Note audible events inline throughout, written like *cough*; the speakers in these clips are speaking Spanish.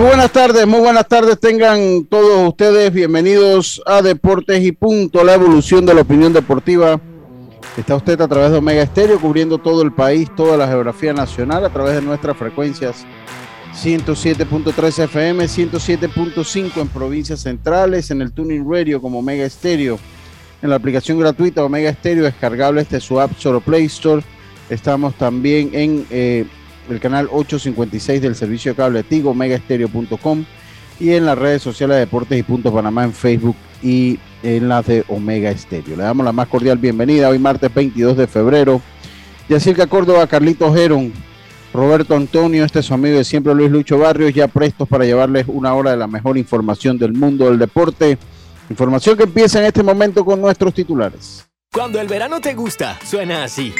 Muy buenas tardes, muy buenas tardes tengan todos ustedes bienvenidos a Deportes y Punto, la evolución de la opinión deportiva. Está usted a través de Omega Estéreo cubriendo todo el país, toda la geografía nacional a través de nuestras frecuencias 107.3 FM, 107.5 en provincias centrales, en el Tuning Radio como Omega Estéreo, en la aplicación gratuita Omega Estéreo descargable este su App Store Play Store. Estamos también en eh, el canal 856 del servicio de cable Tigo, megaestereo.com y en las redes sociales de Deportes y Punto Panamá en Facebook y en las de Omega Estéreo. Le damos la más cordial bienvenida hoy martes 22 de febrero. Yacirca Córdoba, Carlitos Geron, Roberto Antonio, este es su amigo de siempre Luis Lucho Barrios, ya prestos para llevarles una hora de la mejor información del mundo del deporte. Información que empieza en este momento con nuestros titulares. Cuando el verano te gusta, suena así.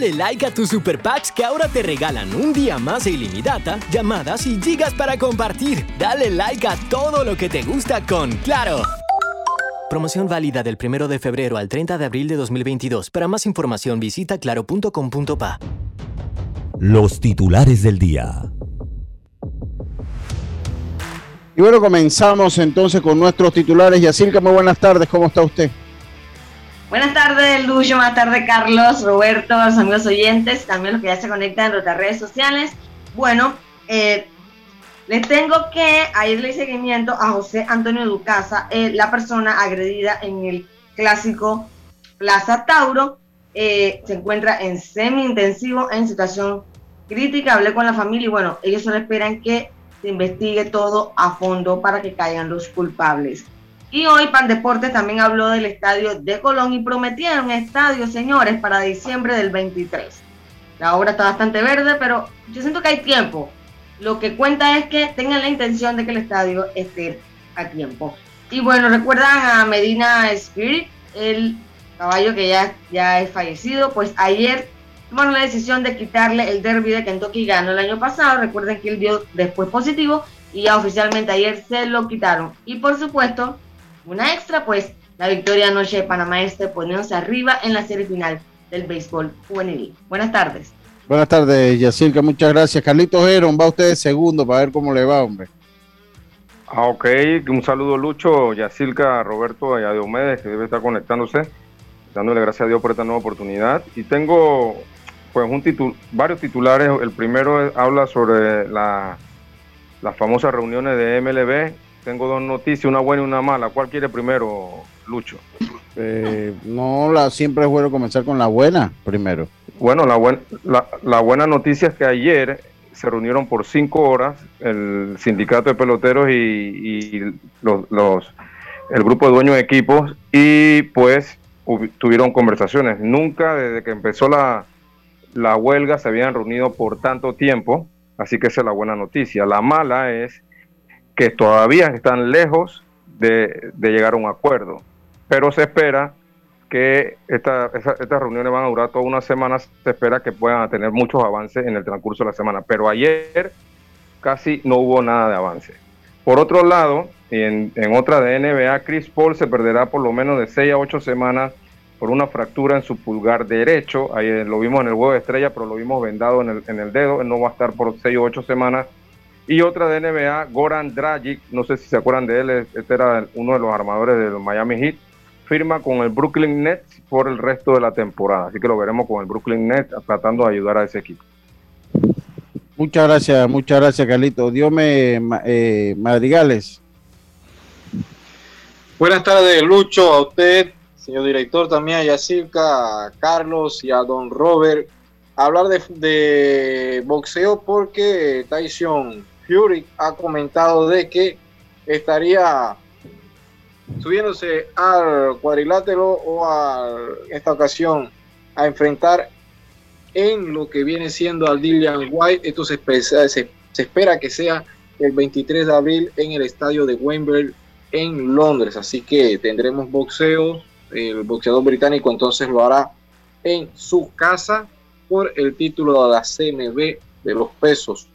Dale like a tus super packs que ahora te regalan un día más de ilimitada, llamadas y gigas para compartir. Dale like a todo lo que te gusta con Claro. Promoción válida del 1 de febrero al 30 de abril de 2022. Para más información visita claro.com.pa. Los titulares del día. Y bueno, comenzamos entonces con nuestros titulares. Yacirca, muy buenas tardes, ¿cómo está usted? Buenas tardes, Lucho. Buenas tardes, Carlos, Roberto, los amigos oyentes, también los que ya se conectan en nuestras redes sociales. Bueno, eh, les tengo que irle seguimiento a José Antonio Ducasa, eh, la persona agredida en el clásico Plaza Tauro. Eh, se encuentra en semi-intensivo, en situación crítica. Hablé con la familia y bueno, ellos solo esperan que se investigue todo a fondo para que caigan los culpables. Y hoy Pan Deportes también habló del estadio de Colón y prometieron estadio, señores, para diciembre del 23. La obra está bastante verde, pero yo siento que hay tiempo. Lo que cuenta es que tengan la intención de que el estadio esté a tiempo. Y bueno, recuerdan a Medina Spirit, el caballo que ya, ya es fallecido, pues ayer tomaron la decisión de quitarle el derby de Kentucky ganó el año pasado. Recuerden que él dio después positivo y ya oficialmente ayer se lo quitaron. Y por supuesto, una extra, pues la victoria anoche de Panamá Este poniéndose arriba en la serie final del béisbol juvenil. Buenas tardes. Buenas tardes, Yacirca, muchas gracias. Carlitos Heron, va usted de segundo para ver cómo le va, hombre. Ah, ok, un saludo Lucho, Yacirca, Roberto y a Diomedes, que debe estar conectándose, dándole gracias a Dios por esta nueva oportunidad. Y tengo pues un varios titulares. El primero habla sobre la, las famosas reuniones de MLB tengo dos noticias, una buena y una mala. ¿Cuál quiere primero, Lucho? Eh, no, la, siempre es bueno comenzar con la buena primero. Bueno, la, buen, la, buena noticia es que ayer se reunieron por cinco horas el sindicato de peloteros y, los, el grupo de dueños de equipos y pues tuvieron conversaciones. Nunca desde que empezó la, la huelga se habían reunido por tanto tiempo, así que esa es la buena noticia. La mala es que todavía están lejos de, llegar a un acuerdo. Pero se espera que estas reuniones van a durar toda una semana, se espera que puedan tener muchos avances en el transcurso de la semana. Pero ayer casi no hubo nada de avance. Por otro lado, en, otra de NBA, Chris Paul se perderá por lo menos de 6 a 8 semanas por una fractura en su pulgar derecho. Ahí lo vimos en el huevo de estrella, pero lo vimos vendado en el, en el dedo. Él no va a estar por 6 o 8 semanas y otra de NBA, Goran Dragic, no sé si se acuerdan de él, este era uno de los armadores del Miami Heat, firma con el Brooklyn Nets por el resto de la temporada. Así que lo veremos con el Brooklyn Nets tratando de ayudar a ese equipo. Muchas gracias, muchas gracias, Carlito. Dios me eh, Madrigales. Buenas tardes, Lucho, a usted, señor director, también a Yacirca, a Carlos y a don Robert. Hablar de, de boxeo porque Tyson Fury ha comentado de que estaría subiéndose al cuadrilátero o a esta ocasión a enfrentar en lo que viene siendo al Dillian White. Esto se, se, espera que sea el 23 de abril en el estadio de Wembley en Londres. Así que tendremos boxeo. El boxeador británico entonces lo hará en su casa por el título de la CMB de los pesos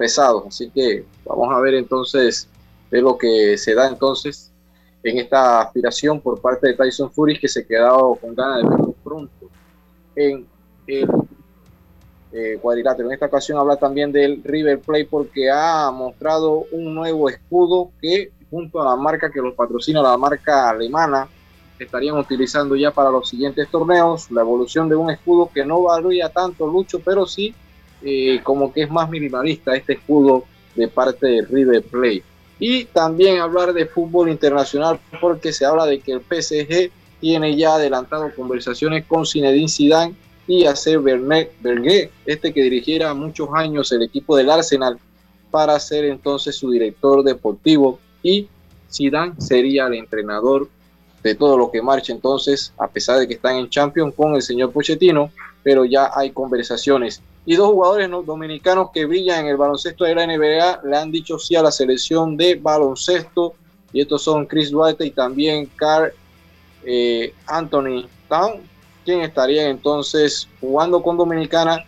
pesados. Así que vamos a ver entonces de lo que se da entonces en esta aspiración por parte de Tyson Fury que se ha quedado con ganas de verlo pronto en el eh, cuadrilátero. En esta ocasión habla también del River Plate porque ha mostrado un nuevo escudo que junto a la marca que los patrocina, la marca alemana, estarían utilizando ya para los siguientes torneos. La evolución de un escudo que no varía tanto, Lucho, pero sí eh, como que es más minimalista este escudo de parte de River Plate. Y también hablar de fútbol internacional porque se habla de que el PSG tiene ya adelantado conversaciones con Zinedine Zidane y hacer Bernet Berguet, este que dirigiera muchos años el equipo del Arsenal, para ser entonces su director deportivo y Zidane sería el entrenador de todo lo que marcha entonces, a pesar de que están en Champions con el señor Pochettino, pero ya hay conversaciones. Y dos jugadores dominicanos que brillan en el baloncesto de la NBA le han dicho sí a la selección de baloncesto, y estos son Chris Duarte y también Carl eh, Anthony Town, quien estaría entonces jugando con Dominicana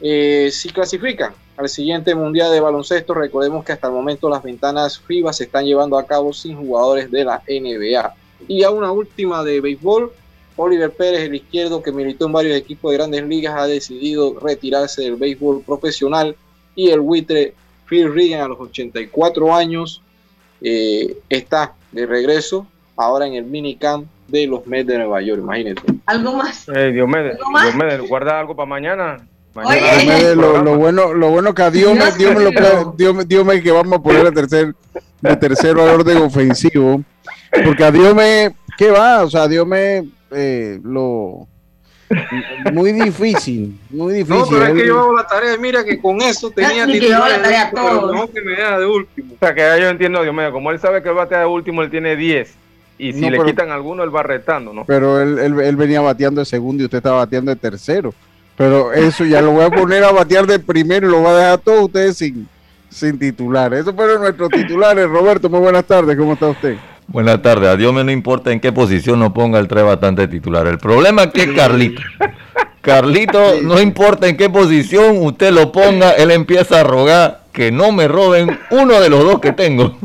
eh, si clasifican al siguiente Mundial de Baloncesto. Recordemos que hasta el momento las ventanas FIBA se están llevando a cabo sin jugadores de la NBA. Y a una última de béisbol, Oliver Pérez, el izquierdo que militó en varios equipos de grandes ligas, ha decidido retirarse del béisbol profesional. Y el buitre Phil Regan, a los 84 años, eh, está de regreso ahora en el minicamp de los Mets de Nueva York, imagínense. ¿Algo más? Eh, Dios me, Dios guarda algo para mañana. Oye, lo, lo, bueno, lo bueno que a Dios me, Dios me, lo, Dios, Dios me que vamos a poner el tercer, el tercero al orden ofensivo. Porque a Dios me, ¿qué va? O sea, Dios me eh, lo muy difícil, muy difícil. No, pero es que yo hago la tarea, mira que con eso tenía la tarea todo. no que me de último. O sea, que yo entiendo, Dios mío, como él sabe que él batea de último, él tiene 10. Y si le quitan alguno, él va retando, ¿no? Pero él, él, él, venía bateando de segundo y usted estaba bateando de tercero. Pero eso ya lo voy a poner a batear de primero y lo voy a dejar a todos ustedes sin, sin titular. Eso fueron nuestros titulares. Roberto, muy buenas tardes. ¿Cómo está usted? Buenas tardes. A Dios me no importa en qué posición no ponga el tres bastante titular. El problema es que Carlito. *laughs* Carlito, no importa en qué posición usted lo ponga, él empieza a rogar que no me roben uno de los dos que tengo.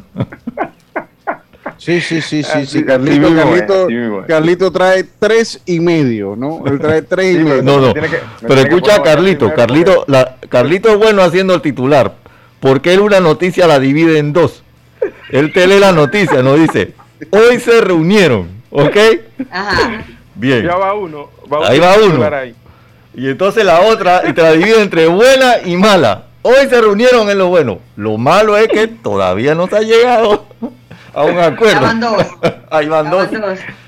Sí, sí, sí, sí, sí. Carlito, Carlito, Carlito, trae tres y medio, ¿no? Él trae tres y medio. No, no. Pero escucha a Carlito. Carlito, la, Carlito es bueno haciendo el titular. Porque él una noticia la divide en dos. Él te lee la noticia, no dice, hoy se reunieron, ¿ok? Ajá. Bien. Ya va uno. ahí va uno. Y entonces la otra, y te la divide entre buena y mala. Hoy se reunieron en lo bueno. Lo malo es que todavía no se ha llegado a un acuerdo. *laughs* Ahí van dos. Ahí van dos.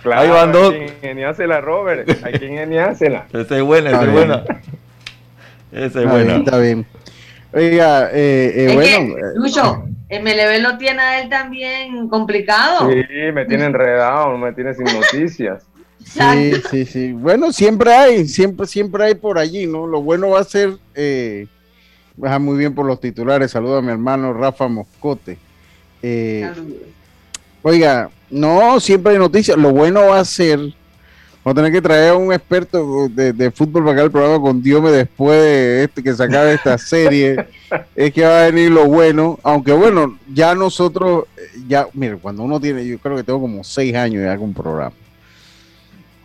Claro, Ahí van dos. Hay que ingeniársela, Robert. Hay que ingeniársela. *laughs* Esa es buena, esa es buena. Esa es buena. Está bien. Oiga, eh, eh, bueno. Que, eh, Lucho, el MLB lo tiene a él también complicado. Sí, me tiene enredado, me tiene sin noticias. *laughs* Sí, sí, sí. Bueno, siempre hay, siempre, siempre hay por allí, ¿no? Lo bueno va a ser, eh, muy bien por los titulares. Saludo a mi hermano Rafa Moscote. Eh, Oiga, no, siempre hay noticias. Lo bueno va a ser, vamos a tener que traer a un experto de, fútbol para acá el programa con Diome después de este que se acabe esta *laughs* serie. es que va a venir lo bueno. Aunque bueno, ya nosotros, ya, mire, cuando uno tiene, yo creo que tengo como seis años ya con un programa.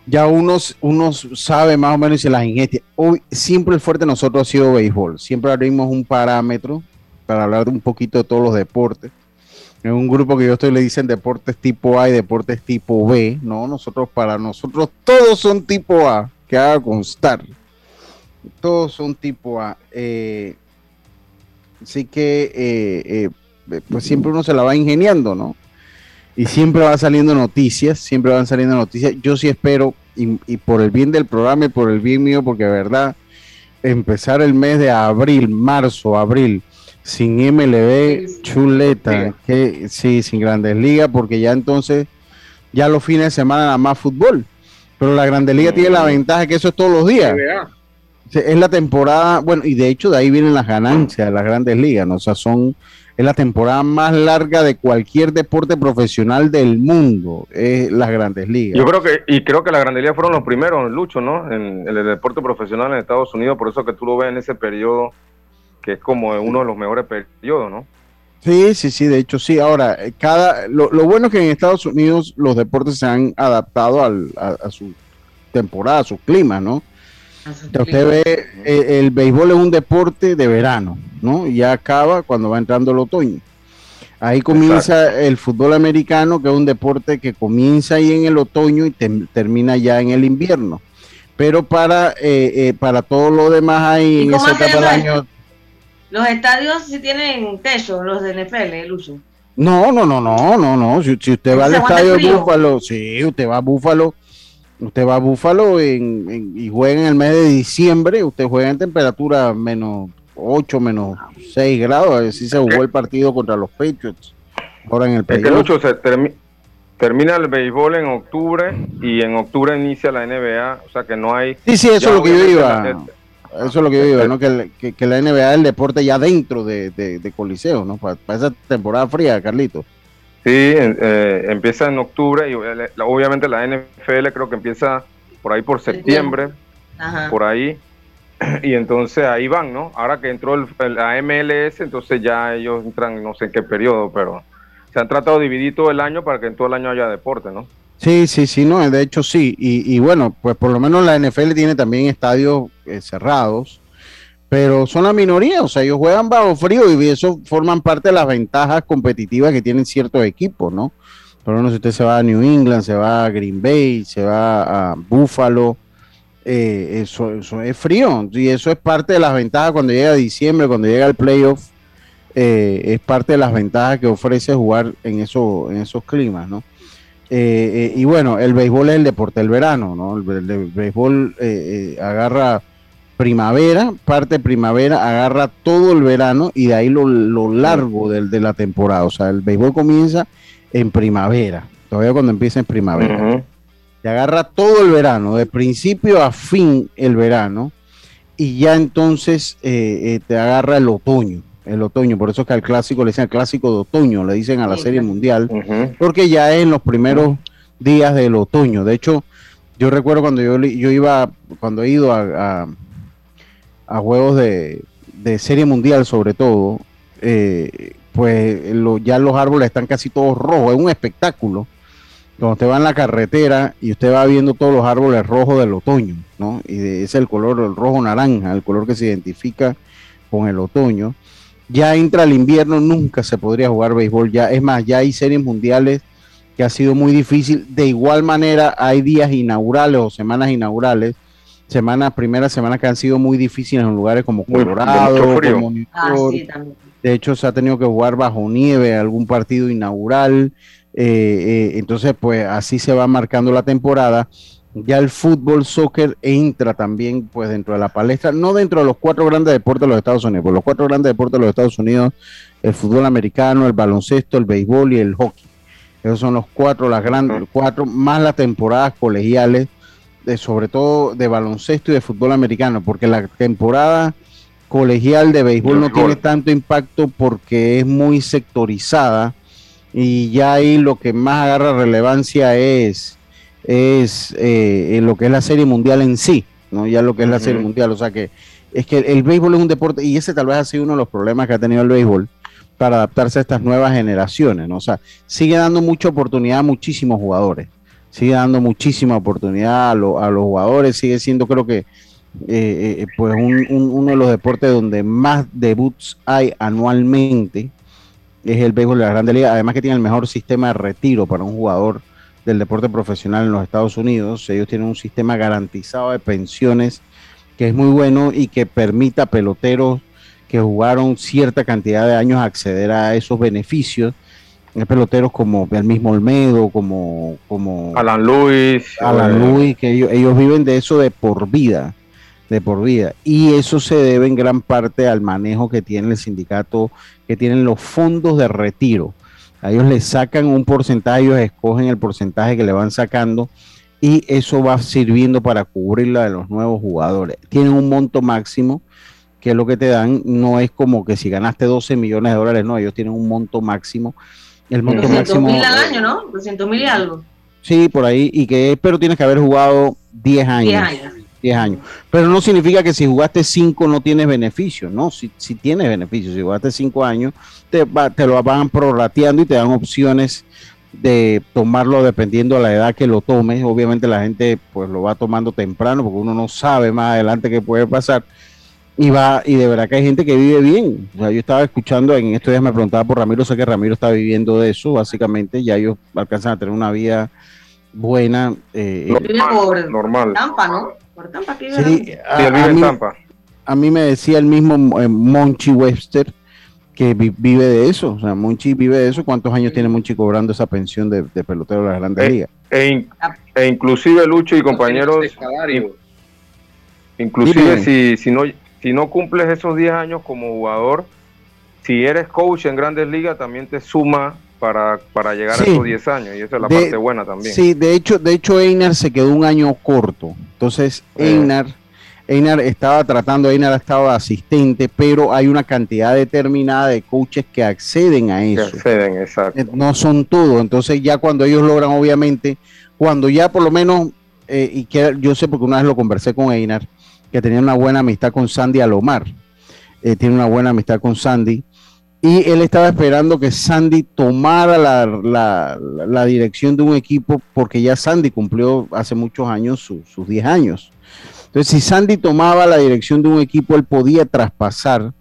Ya uno, uno sabe más o menos si las ingestias. Hoy, siempre el fuerte de nosotros ha sido béisbol. Siempre abrimos un parámetro para hablar de un poquito de todos los deportes en un grupo que yo estoy le dicen deportes tipo A y deportes tipo B, no, nosotros para nosotros todos son tipo A, que haga constar. Todos son tipo A. Eh, Así que, eh, eh, pues siempre uno se la va ingeniando, ¿no? Y siempre va saliendo noticias, siempre van saliendo noticias. Yo sí espero, y, y por el bien del programa y por el bien mío, porque de verdad, empezar el mes de abril, marzo, abril, sin MLB, chuleta, que sí, sin grandes ligas, porque ya entonces, ya los fines de semana nada más fútbol. Pero la Grandes Liga tiene la ventaja que eso es todos los días. Es la temporada, bueno, y de hecho de ahí vienen las ganancias de las Grandes Ligas, ¿no? O sea, son, es la temporada más larga de cualquier deporte profesional del mundo, es las Grandes Ligas. Yo creo que, y creo que las Grandes Ligas fueron los primeros, Lucho, ¿no? En, en el deporte profesional en Estados Unidos, por eso que tú lo ves en ese periodo que es como uno de los mejores periodos, ¿no? Sí, sí, sí, de hecho sí. Ahora, eh, cada, lo, bueno es que en Estados Unidos los deportes se han adaptado al, a, su temporada, a su clima, ¿no? usted ve, eh, el, béisbol es un deporte de verano, ¿no? Y ya acaba cuando va entrando el otoño. Ahí comienza el fútbol americano, que es un deporte que comienza ahí en el otoño y termina ya en el invierno. Pero para, eh, para todo lo demás ahí en esa etapa del año los estadios sí tienen techo, los de NFL, Lucho. No, no, no, no, no, no. Si, usted va al estadio de Búfalo, sí, usted va a Búfalo, usted va a Búfalo en, y juega en el mes de diciembre, usted juega en temperatura menos 8, menos 6 grados, así se jugó el partido contra los Patriots. Ahora en el es que Lucho, se termina el béisbol en octubre y en octubre inicia la NBA, o sea que no hay... Sí, sí, eso es lo que yo iba. Eso es lo que yo digo, ¿no? Que, que, la NBA es el deporte ya dentro de, de, Coliseo, ¿no? Para, esa temporada fría, Carlito. Sí, eh, empieza en octubre y obviamente la NFL creo que empieza por ahí por septiembre, por ahí. *clears throat* Y entonces ahí van, ¿no? Ahora que entró el, la MLS, entonces ya ellos entran no sé en qué periodo, pero se han tratado de dividir todo el año para que en todo el año haya deporte, ¿no? Sí, sí, sí, no, de hecho sí. Y, bueno, pues por lo menos la NFL tiene también estadios eh, cerrados, pero son la minoría, o sea, ellos juegan bajo frío y eso forman parte de las ventajas competitivas que tienen ciertos equipos, ¿no? Por lo menos si usted se va a New England, se va a Green Bay, se va a Buffalo, eh, eso, eso es frío y eso es parte de las ventajas cuando llega diciembre, cuando llega el playoff, eh, es parte de las ventajas que ofrece jugar en, eso, en esos climas, ¿no? Eh, eh, y bueno, el béisbol es el deporte del verano, ¿no? El, béisbol eh, agarra primavera, parte primavera, agarra todo el verano y de ahí lo, largo de la temporada. O sea, el béisbol comienza en primavera, todavía cuando empieza en primavera. Te agarra todo el verano, de principio a fin el verano, y ya entonces te agarra el otoño el otoño, por eso es que al clásico le dicen el clásico de otoño, le dicen a la serie mundial, porque ya es en los primeros días del otoño. De hecho, yo recuerdo cuando yo, yo iba, cuando he ido a, a, juegos de, serie mundial sobre todo, eh, pues ya los árboles están casi todos rojos, es un espectáculo. Cuando usted va en la carretera y usted va viendo todos los árboles rojos del otoño, ¿no? Y es el color, el rojo naranja, el color que se identifica con el otoño ya entra el invierno, nunca se podría jugar béisbol. Ya, es más, ya hay series mundiales que ha sido muy difícil. De igual manera, hay días inaugurales o semanas inaugurales, semanas, primeras semanas que han sido muy difíciles en lugares como Colorado, como ah, de hecho, se ha tenido que jugar bajo nieve algún partido inaugural. Eh, eh, entonces, pues así se va marcando la temporada ya el fútbol, soccer entra también pues dentro de la palestra, no dentro de los cuatro grandes deportes de los Estados Unidos, porque los cuatro grandes deportes de los Estados Unidos, el fútbol americano, el baloncesto, el béisbol y el hockey. Esos son los cuatro, las grandes, cuatro, más las temporadas colegiales, de, sobre todo de baloncesto y de fútbol americano, porque la temporada colegial de béisbol no tiene tanto impacto porque es muy sectorizada y ya ahí lo que más agarra relevancia es es eh, lo que es la serie mundial en sí, ¿no? Ya lo que es la serie mundial, o sea que es que el, béisbol es un deporte y ese tal vez ha sido uno de los problemas que ha tenido el béisbol para adaptarse a estas nuevas generaciones, ¿no? O sea, sigue dando mucha oportunidad a muchísimos jugadores, sigue dando muchísima oportunidad a, los jugadores, sigue siendo creo que eh, eh, pues uno de los deportes donde más debuts hay anualmente es el béisbol de la Grande Liga, además que tiene el mejor sistema de retiro para un jugador del deporte profesional en los Estados Unidos. Ellos tienen un sistema garantizado de pensiones que es muy bueno y que permita a peloteros que jugaron cierta cantidad de años acceder a esos beneficios. Hay peloteros como el mismo Olmedo, como, como Alan Luis. Alan eh, Luis, que ellos, ellos viven de eso de por vida, de por vida. Y eso se debe en gran parte al manejo que tiene el sindicato, que tienen los fondos de retiro. A ellos les sacan un porcentaje, ellos escogen el porcentaje que le van sacando y eso va sirviendo para cubrir la de los nuevos jugadores. Tienen un monto máximo que es lo que te dan, no es como que si ganaste 12 millones de dólares, no, ellos tienen un monto máximo. El monto 200 máximo. mil al año, ¿no? 200 mil y algo. Sí, por ahí, y que pero tienes que haber jugado 10 años. 10 años. 10 años. Pero no significa que si jugaste 5 no tienes beneficio, no, si, si tienes beneficio, si jugaste 5 años, te, va- te lo van prorrateando y te dan opciones de tomarlo dependiendo de la edad que lo tomes. Obviamente la gente pues lo va tomando temprano porque uno no sabe más adelante qué puede pasar. Y va, y de verdad que hay gente que vive bien. O sea, yo estaba escuchando, en estos días me preguntaba por Ramiro, sé que Ramiro está viviendo de eso, básicamente, ya ellos alcanzan a tener una vida buena. eh, Normal. Tampa, ¿no? A, a mí, Tampa. a mí me decía el mismo eh, Monchi Webster que vi- vive de eso. O sea, Monchi vive de eso. ¿Cuántos años tiene Monchi cobrando esa pensión de, de pelotero de las grandes Eh, ligas? E, in- e inclusive Lucho y compañeros, inclusive Dime. si, si no si no cumples esos 10 años como jugador, si eres coach en Grandes Ligas también te suma para, para llegar Sí. a esos 10 años y esa es la De- parte buena también. Sí, de hecho, de hecho Einar se quedó un año corto. Entonces, Eh. Einar, Einar estaba tratando, Einar estaba asistente, pero hay una cantidad determinada de coaches que acceden a Que eso. acceden, exacto. Eh, no son todos. Entonces ya cuando ellos logran, obviamente, cuando ya por lo menos, eh, y que yo sé porque una vez lo conversé con Einar, que tenía una buena amistad con Sandy Alomar, eh, tiene una buena amistad con Sandy, y él estaba esperando que Sandy tomara la, la- la- dirección de un equipo, porque ya Sandy cumplió hace muchos años su- sus 10 años. Entonces, si Sandy tomaba la dirección de un equipo, él podía traspasar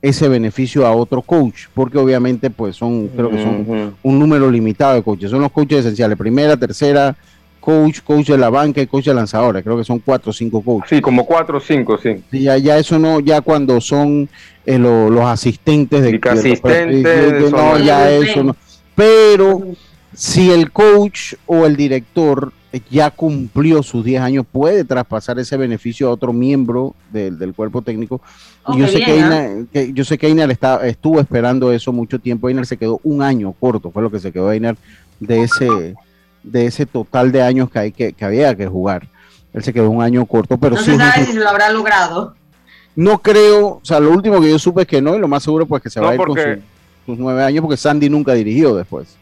ese beneficio a otro coach, porque obviamente pues son, creo que son un número limitado de coaches. Son los coaches esenciales. Primera, tercera, coach, coach de la banca y coach de lanzadores. Creo que son cuatro o cinco coaches. Sí, como 4 o 5, sí. Y Ya, ya eso no, ya cuando son eh, lo- los asistentes de, de asistentes no, ya eso no. Pero si el coach o el director eh, ya cumplió sus 10 años, puede traspasar ese beneficio a otro miembro del, del cuerpo técnico. Oh, y yo qué sé, que que yo sé que Einar está, estuvo esperando eso mucho tiempo. Einar se quedó un año corto, fue lo que se quedó Einar de ese, de ese total de años que, hay que, que había que jugar. Él se quedó un año corto, pero No sí un- sabe si se lo habrá logrado. no creo, o sea, lo último que yo supe es que no, y lo más seguro pues que se No, va a ir porque- con su- sus nueve años, porque Sandy nunca dirigió después.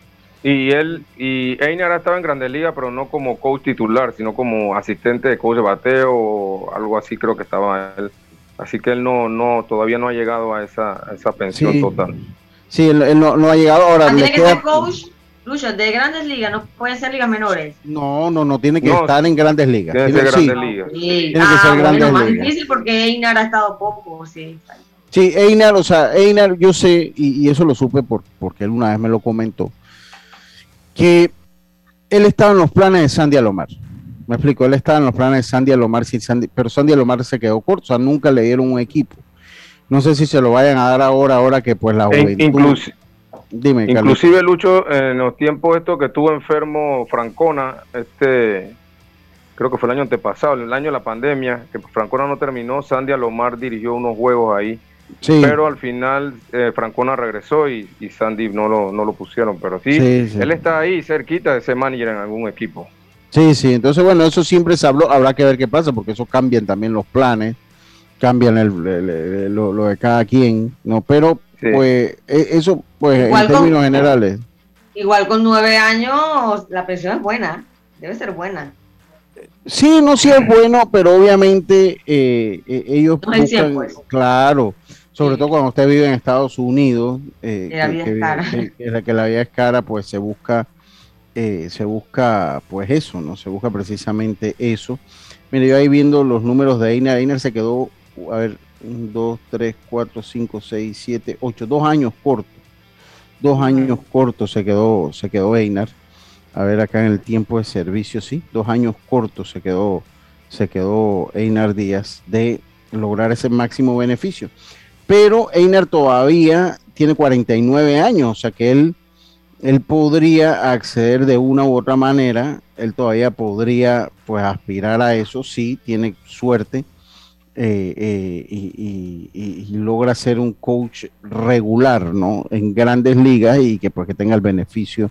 Y él, y Einar estaba en Grandes Ligas, pero no como coach titular, sino como asistente de coach de bateo o algo así creo que estaba él. Así que él no, no, todavía no ha llegado a esa, a esa pensión Sí. total. Sí, él, él no, no ha llegado ahora. Ah, le tiene que queda- ser coach, Lucho, de grandes ligas, no puede ser ligas menores. No, no, no, tiene que No, estar en grandes ligas. tiene que ser sí, Grandes Ligas. Sí. Tiene que Ah, ser bueno, grandes más ligas. difícil porque Einar ha estado poco, sí. Sí, Einar, o sea, Einar, yo sé, y, y eso lo supe por, porque él una vez me lo comentó, que él estaba en los planes de Sandy Alomar. Me explico, él estaba en los planes de Sandy Alomar, sí, Sandy- pero Sandy Alomar se quedó corto, o sea, nunca le dieron un equipo. No sé si se lo vayan a dar ahora, ahora que pues la E juventud... inclusi- Dime, Carlos. inclusive Lucho, en los tiempos estos que estuvo enfermo Francona, este, creo que fue el año antepasado, el año de la pandemia, que Francona no terminó, Sandy Alomar dirigió unos juegos ahí, Sí, pero al final eh, Francona regresó y, y Sandy no lo, no lo pusieron, pero sí, Sí, sí. él está ahí cerquita de ser manager en algún equipo. sí, sí, entonces bueno, eso siempre se habló, habrá que ver qué pasa, porque eso cambian también los planes, cambian el- el- el- lo, lo de cada quien, ¿no? Pero pues e- eso, pues Igual en con- términos generales. Igual con nueve años, la pensión es buena. Debe ser buena. Sí, no sí es bueno, pero obviamente eh, eh, ellos No buscan, pues. claro, sobre Sí. todo cuando usted vive en Estados Unidos, eh, Que la vida es cara. que- que la, vida es cara, pues se busca, eh, se busca, pues eso, ¿no? Se busca precisamente eso. Mire, yo ahí viendo los números de Einer, Einer se quedó, a ver, un, dos, tres, cuatro, cinco, seis, siete, ocho, dos años cortos, dos años cortos se quedó, se quedó Einar. A ver acá en el tiempo de servicio, sí, dos años cortos se quedó, se quedó Einar Díaz de lograr ese máximo beneficio. pero Einer todavía tiene 49 años, o sea que él, él podría acceder de una u otra manera, él todavía podría pues aspirar a eso, sí, tiene suerte eh, eh, y, logra ser un coach regular, ¿no? En grandes ligas y que pues que tenga el beneficio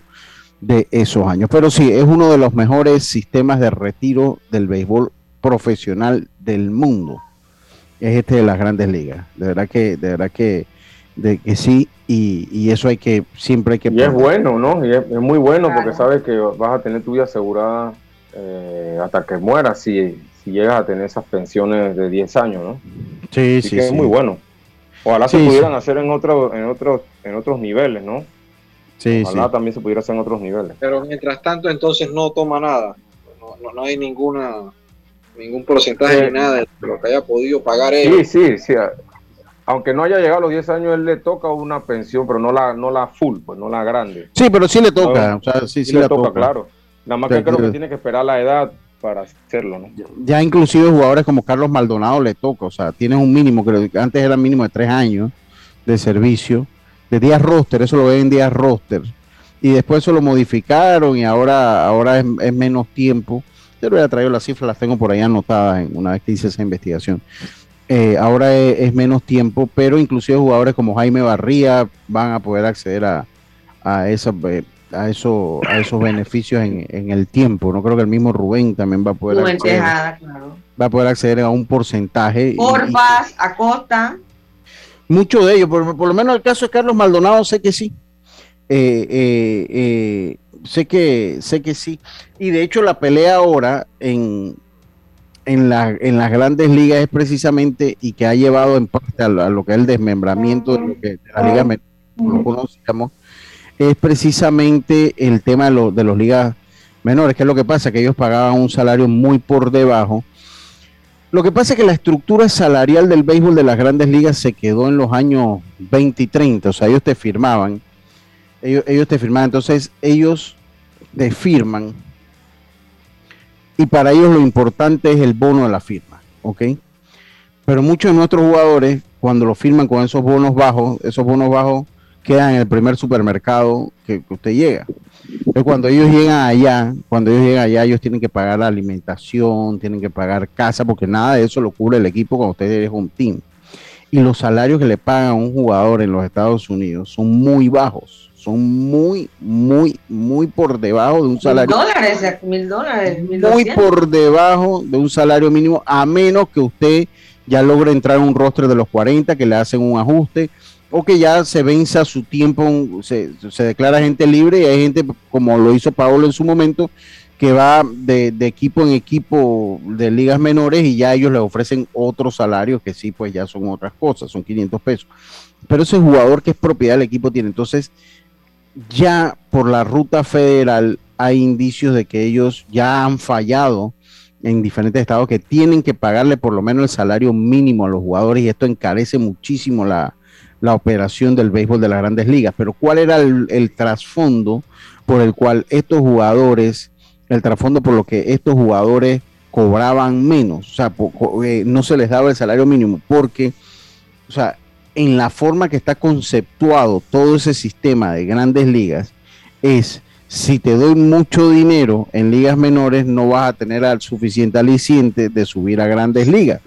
de esos años. Pero sí, es uno de los mejores sistemas de retiro del béisbol profesional del mundo. Es este de las grandes ligas. De verdad que, de verdad que, de que sí, y, eso hay que, siempre hay que... Y es bueno, ¿no? Y es, muy bueno porque sabes que vas a tener tu vida asegurada eh, hasta que mueras si, si llegas a tener esas pensiones de 10 años, ¿no? Sí, sí, Es muy bueno. Ojalá se pudieran hacer en, otro, en, otros en otros niveles, ¿no? Sí, Ojalá también se pudiera hacer en otros niveles. Pero mientras tanto, entonces no toma nada. No, no, hay ninguna ningún porcentaje ni nada de lo que haya podido pagar él. Sí, sí, sí. Aunque no haya llegado a los 10 años, él le toca una pensión, pero no la, no la full, pues no la grande. Sí, pero sí le toca. O sea, sí, sí, le toca, claro. Nada más que creo que tiene que esperar la edad para hacerlo, ¿no? Ya inclusive jugadores como Carlos Maldonado le toca, o sea, tienes un mínimo, que antes era mínimo de tres años de servicio, de días roster, eso lo ven en días roster, y después eso lo modificaron y ahora, ahora es, menos tiempo. Yo le había traído las cifras, las tengo por ahí anotadas en, una vez que hice esa investigación. Eh, ahora es, menos tiempo, pero inclusive jugadores como Jaime Barría van a poder acceder a, a esa, eh, a, eso, a esos beneficios en, el tiempo. No creo que el mismo Rubén también va a poder acceder, va a poder acceder a un porcentaje. Porfas, Acosta. Muchos de ellos, por, por, lo menos el caso de Carlos Maldonado, sé que sí. Eh, eh, eh, sé que sé que sí. Y de hecho la pelea ahora en, en, la, en las grandes ligas es precisamente y que ha llevado en parte a, lo que es el desmembramiento de, lo que, de la liga lo conocíamos es precisamente el tema de, de los ligas menores, que es lo que pasa, que ellos pagaban un salario muy por debajo. Lo que pasa es que la estructura salarial del béisbol de las grandes ligas se quedó en los años 20 y 30, o sea, ellos te firmaban, ellos, te firmaban, entonces ellos te firman y para ellos lo importante es el bono de la firma, ¿ok? Pero muchos de nuestros jugadores, cuando lo firman con esos bonos bajos, esos bonos bajos queda en el primer supermercado que, usted llega. Entonces, cuando ellos llegan allá, cuando ellos llegan allá, ellos tienen que pagar la alimentación, tienen que pagar casa, porque nada de eso lo cubre el equipo cuando usted es un team. Y los salarios que le pagan a un jugador en los Estados Unidos son muy bajos, son muy, muy, muy por debajo de un salario. Mil dólares, mil dólares. muy por debajo de un salario mínimo, a menos que usted ya logre entrar en un rostro de los 40, que le hacen un ajuste o que ya se venza su tiempo, se, declara gente libre y hay gente como lo hizo Paolo en su momento, que va de, equipo en equipo de ligas menores y ya ellos le ofrecen otros salarios que sí, pues ya son otras cosas, son 500 pesos. Pero ese jugador que es propiedad del equipo tiene. Entonces, ya por la ruta federal hay indicios de que ellos ya han fallado en diferentes estados que tienen que pagarle por lo menos el salario mínimo a los jugadores y esto encarece muchísimo la, la operación del béisbol de las grandes ligas. Pero ¿cuál era el, trasfondo por el cual estos jugadores, el trasfondo por lo que estos jugadores cobraban menos? O sea, eh, no se les daba el salario mínimo porque, o sea, en la forma que está conceptuado todo ese sistema de grandes ligas es si te doy mucho dinero en ligas menores no vas a tener al suficiente aliciente de subir a grandes ligas.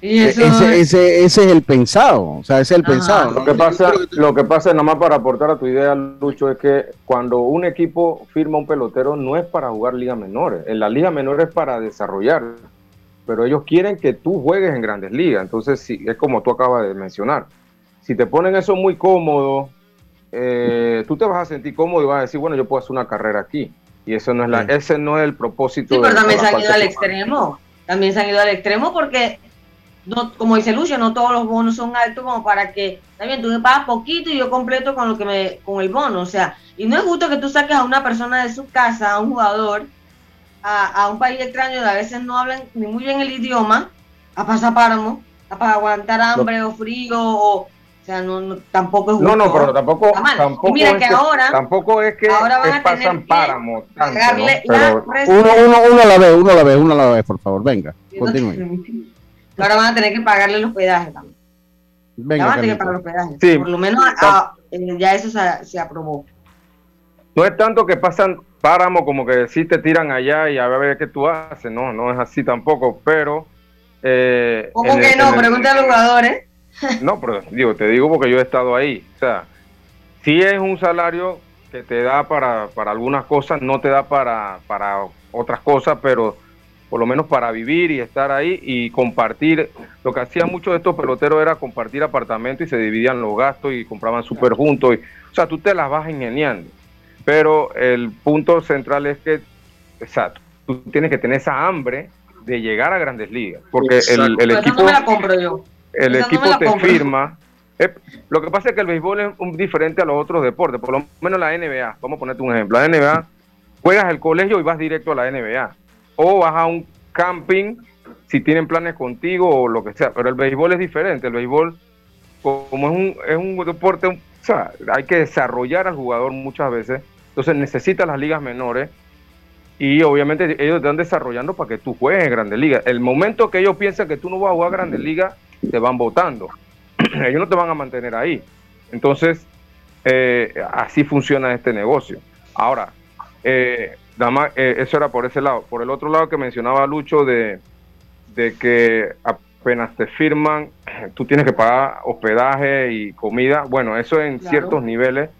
E-, ese, ese, es el pensado, o sea, ese es el pensado. Lo que pasa, lo que pasa, nada más para aportar a tu idea, Lucho, es que cuando un equipo firma un pelotero no es para jugar ligas menores, en la liga menor es para desarrollar, pero ellos quieren que tú juegues en grandes ligas, entonces sí, es como tú acabas de mencionar. Si te ponen eso muy cómodo, eh, tú te vas a sentir cómodo y vas a decir, bueno, yo puedo hacer una carrera aquí. Y eso no es la, ese no es el propósito. Sí, pero también se han ido al extremo. También se han ido al extremo porque no, como dice Lucio, no todos los bonos son altos como para que, también tú me pagas poquito y yo completo con lo que me, con el bono, o sea, y no es justo que tú saques a una persona de su casa, a un jugador, a, un país extraño, donde a veces no hablan ni muy bien el idioma, a pasar páramo, a para aguantar hambre o frío, o, sea, no, tampoco es justo. No, no, pero tampoco, tampoco mira que, ahora, tampoco es que ahora van a pasan páramo, pagarle uno, uno, uno a la vez, uno a la vez, uno a la vez, por favor, venga, continúe. Ahora van a tener que pagarle los hospedaje también. Venga, que para los peajes. Sí. Por lo menos ah, eh, ya eso se, aprobó. No es tanto que pasan páramo como que sí te tiran allá y a ver qué tú haces, no, no es así tampoco, pero... Eh, ¿Cómo que no? Pregunta a los jugadores. *laughs* No, pero digo, te digo porque yo he estado ahí. O sea, sí es un salario que te da para, para algunas cosas, no te da para, para otras cosas, pero por lo menos para vivir y estar ahí y compartir. Lo que hacían muchos de estos peloteros era compartir apartamentos y se dividían los gastos y compraban súper juntos. Y, o sea, tú te las vas ingeniando. Pero el punto central es que, exacto, tú tienes que tener esa hambre de llegar a grandes ligas. Porque el, el equipo... El equipo te firma. Eh, lo que pasa es que el béisbol es un, diferente a los otros deportes, por lo menos la NBA. Vamos a ponerte un ejemplo. La NBA, juegas el colegio y vas directo a la NBA o vas a un camping si tienen planes contigo o lo que sea. Pero el béisbol es diferente. El béisbol, como es un, es un deporte, o sea, hay que desarrollar al jugador muchas veces. Entonces necesita las ligas menores y obviamente ellos te están desarrollando para que tú juegues en Grandes Ligas. El momento que ellos piensan que tú no vas a jugar Grandes Ligas, te van votando. *clears throat* ellos no te van a mantener ahí. Entonces, eh, así funciona este negocio. Ahora, eh, eh, eso era por ese lado. Por el otro lado que mencionaba Lucho de, que apenas te firman, *clears throat* tú tienes que pagar hospedaje y comida. Bueno, eso en ciertos niveles,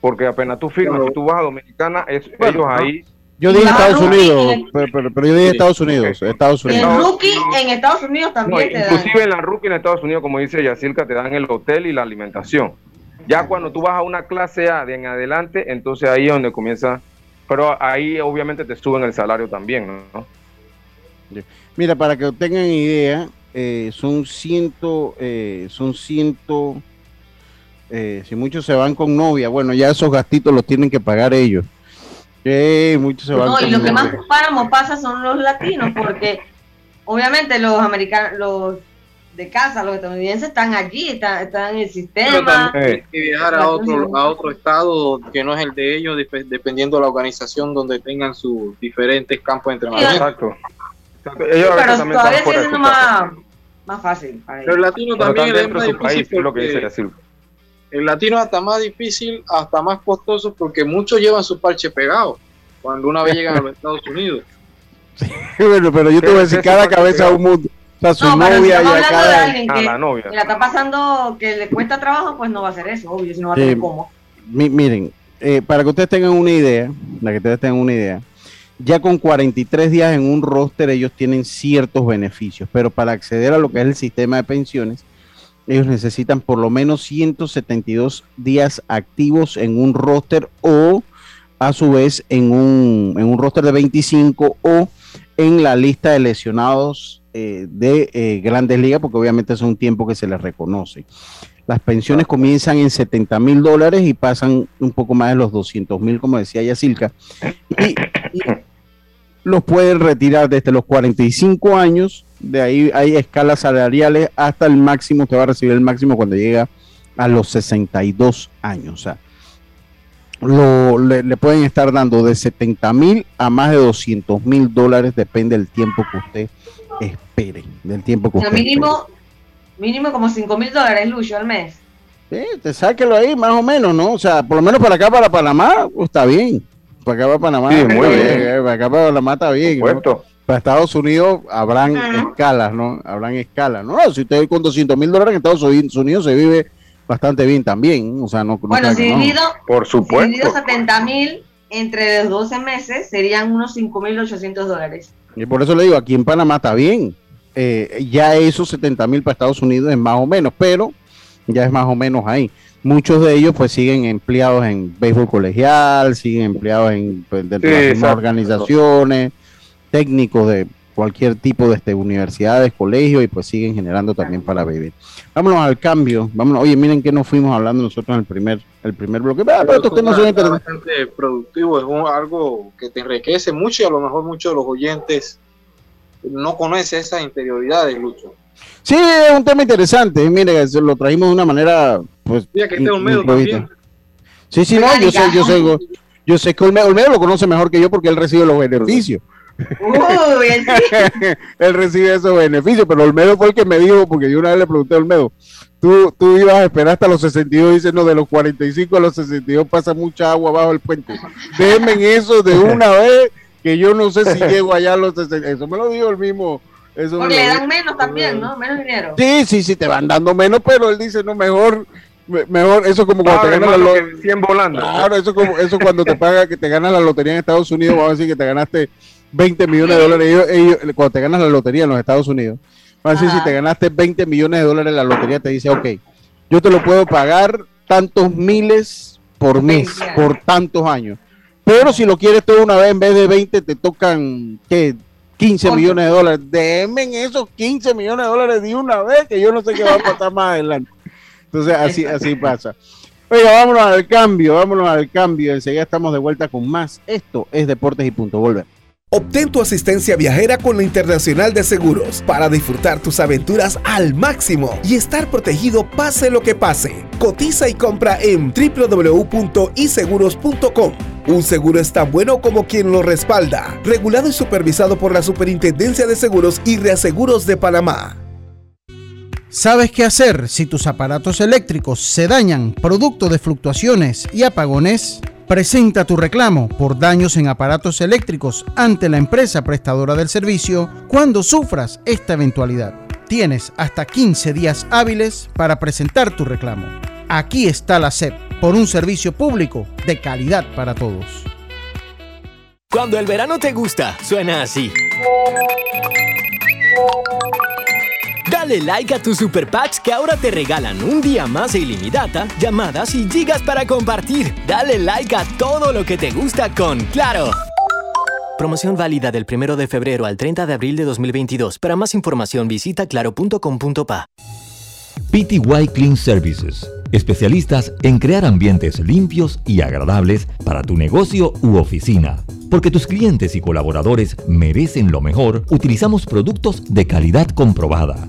porque apenas tú firmas, si tú vas a Dominicana, ellos ahí... Yo dije Estados Unidos, pero, yo dije Estados Unidos. Estados Unidos. En rookie en Estados Unidos también te Inclusive en la rookie en Estados Unidos, como dice Yacirca, te dan el hotel y la alimentación. Ya cuando tú vas a una clase A de en adelante, entonces ahí es donde comienza pero ahí obviamente te suben el salario también, ¿no? Mira, para que tengan idea, eh, son ciento, eh, son ciento, eh, si muchos se van con novia, bueno, ya esos gastitos los tienen que pagar ellos. muchos se van no, y lo que más páramo pasa son los latinos, porque obviamente los americanos, los de casa, los estadounidenses están allí, están, están en el sistema. Pero que viajar a otro, a otro estado que no es el de ellos, dependiendo de la organización donde tengan sus diferentes campos de entrenamiento. Exacto. pero todavía sigue siendo más, más fácil. Pero el latino también es más difícil. lo que dice el latino hasta más difícil, hasta más costoso, porque muchos llevan su parche pegado cuando una vez llegan a los Estados Unidos. *laughs* bueno, pero yo te voy a decir, cada cabeza un mundo no, su novia y a la novia. la está pasando que le cuesta trabajo, pues no va a hacer eso, obvio, si no va a tener cómo. miren, eh, para que ustedes tengan una idea, para que ustedes tengan una idea, ya con 43 días en un roster ellos tienen ciertos beneficios, pero para acceder a lo que es el sistema de pensiones, ellos necesitan por lo menos 172 días activos en un roster o a su vez en un, en un roster de 25 o en la lista de lesionados eh, de eh, grandes ligas, porque obviamente es un tiempo que se les reconoce. Las pensiones comienzan en 70 mil dólares y pasan un poco más de los 200 mil, como decía Yacilca, y, *coughs* los pueden retirar desde los 45 años, de ahí hay escalas salariales hasta el máximo, que va a recibir el máximo cuando llega a los 62 años. O sea, lo, le, pueden estar dando de 70 mil a más de 200 mil dólares, depende del tiempo que usted espere, del tiempo que usted mínimo, mínimo como 5 mil dólares, Lucho, al mes. Sí, te sáquelo ahí, más o menos, ¿no? O sea, por lo menos para acá, para Panamá, pues, está bien. Para acá, para Panamá, muy bien. Para acá, para Panamá, está bien. Para Estados Unidos habrán escalas, ¿no? Habrán escalas. No, si usted con 200 mil dólares en Estados Unidos se vive bastante bien también. O sea, no, bueno, si dividido, por supuesto. Si dividido 70 mil entre los 12 meses serían unos 5.800 dólares. Y por eso le digo, aquí en Panamá está bien. Eh, ya esos 70 mil para Estados Unidos es más o menos, pero ya es más o menos ahí. Muchos de ellos pues siguen empleados en béisbol colegial, siguen empleados en pues, de las organizaciones, técnicos de cualquier tipo de este, universidades, colegios y pues siguen generando también para vivir. Vámonos al cambio, vámonos, oye, miren que nos fuimos hablando nosotros en el primer, el primer bloque, pero estos temas son bastante productivo, es algo que te enriquece mucho y a lo mejor muchos de los oyentes no conocen esas interioridades, Lucho. Sí, es un tema interesante, mire, lo trajimos de una manera, pues... que este Olmedo también. Sí, sí, no, yo sé, yo sé, yo sé que Olmedo, Olmedo lo conoce mejor que yo porque él recibe los beneficios. *laughs* él recibe esos beneficios, pero Olmedo fue el que me dijo, porque yo una vez le pregunté a Olmedo, tú, tú ibas a esperar hasta los 62 y dices, no, de los 45 a los 62 pasa mucha agua bajo el puente. Déjenme en eso de una *laughs* vez, que yo no sé si llego allá a los 62. Eso me lo dijo el mismo. Eso Porque le dan menos también, ¿no? Menos dinero. Sí, sí, sí, te van dando menos, pero él dice, no, mejor, mejor, eso como cuando te ganas la lotería. 100 volando. Claro, eso como, eso cuando te paga que te ganas la lotería en Estados Unidos, vamos a decir que te ganaste 20 millones de dólares. Ellos, ellos, cuando te ganas la lotería en los Estados Unidos, a decir, si te ganaste 20 millones de dólares en la lotería, te dice, ok, yo te lo puedo pagar tantos miles por mes, por tantos años. Pero si lo quieres todo una vez, en vez de 20, te tocan, ¿qué? 15 millones de dólares. Denme esos 15 millones de dólares de una vez, que yo no sé qué va a pasar más adelante. Entonces, así, así pasa. Oiga, vámonos al cambio, vámonos al cambio. Enseguida estamos de vuelta con más. Esto es Deportes y Punto. Volver. Obtén tu asistencia viajera con la Internacional de Seguros para disfrutar tus aventuras al máximo y estar protegido pase lo que pase. Cotiza y compra en www.iseguros.com. Un seguro es tan bueno como quien lo respalda. Regulado y supervisado por la Superintendencia de Seguros y Reaseguros de Panamá. ¿Sabes qué hacer si tus aparatos eléctricos se dañan producto de fluctuaciones y apagones? Presenta tu reclamo por daños en aparatos eléctricos ante la empresa prestadora del servicio cuando sufras esta eventualidad. Tienes hasta 15 días hábiles para presentar tu reclamo. Aquí está la SEP por un servicio público de calidad para todos. Cuando el verano te gusta, suena así. Dale like a tus super packs que ahora te regalan un día más de ilimitada, llamadas y gigas para compartir. Dale like a todo lo que te gusta con Claro. Promoción válida del 1 de febrero al 30 de abril de 2022. Para más información visita claro.com.pa. PTY Clean Services, especialistas en crear ambientes limpios y agradables para tu negocio u oficina. Porque tus clientes y colaboradores merecen lo mejor, utilizamos productos de calidad comprobada.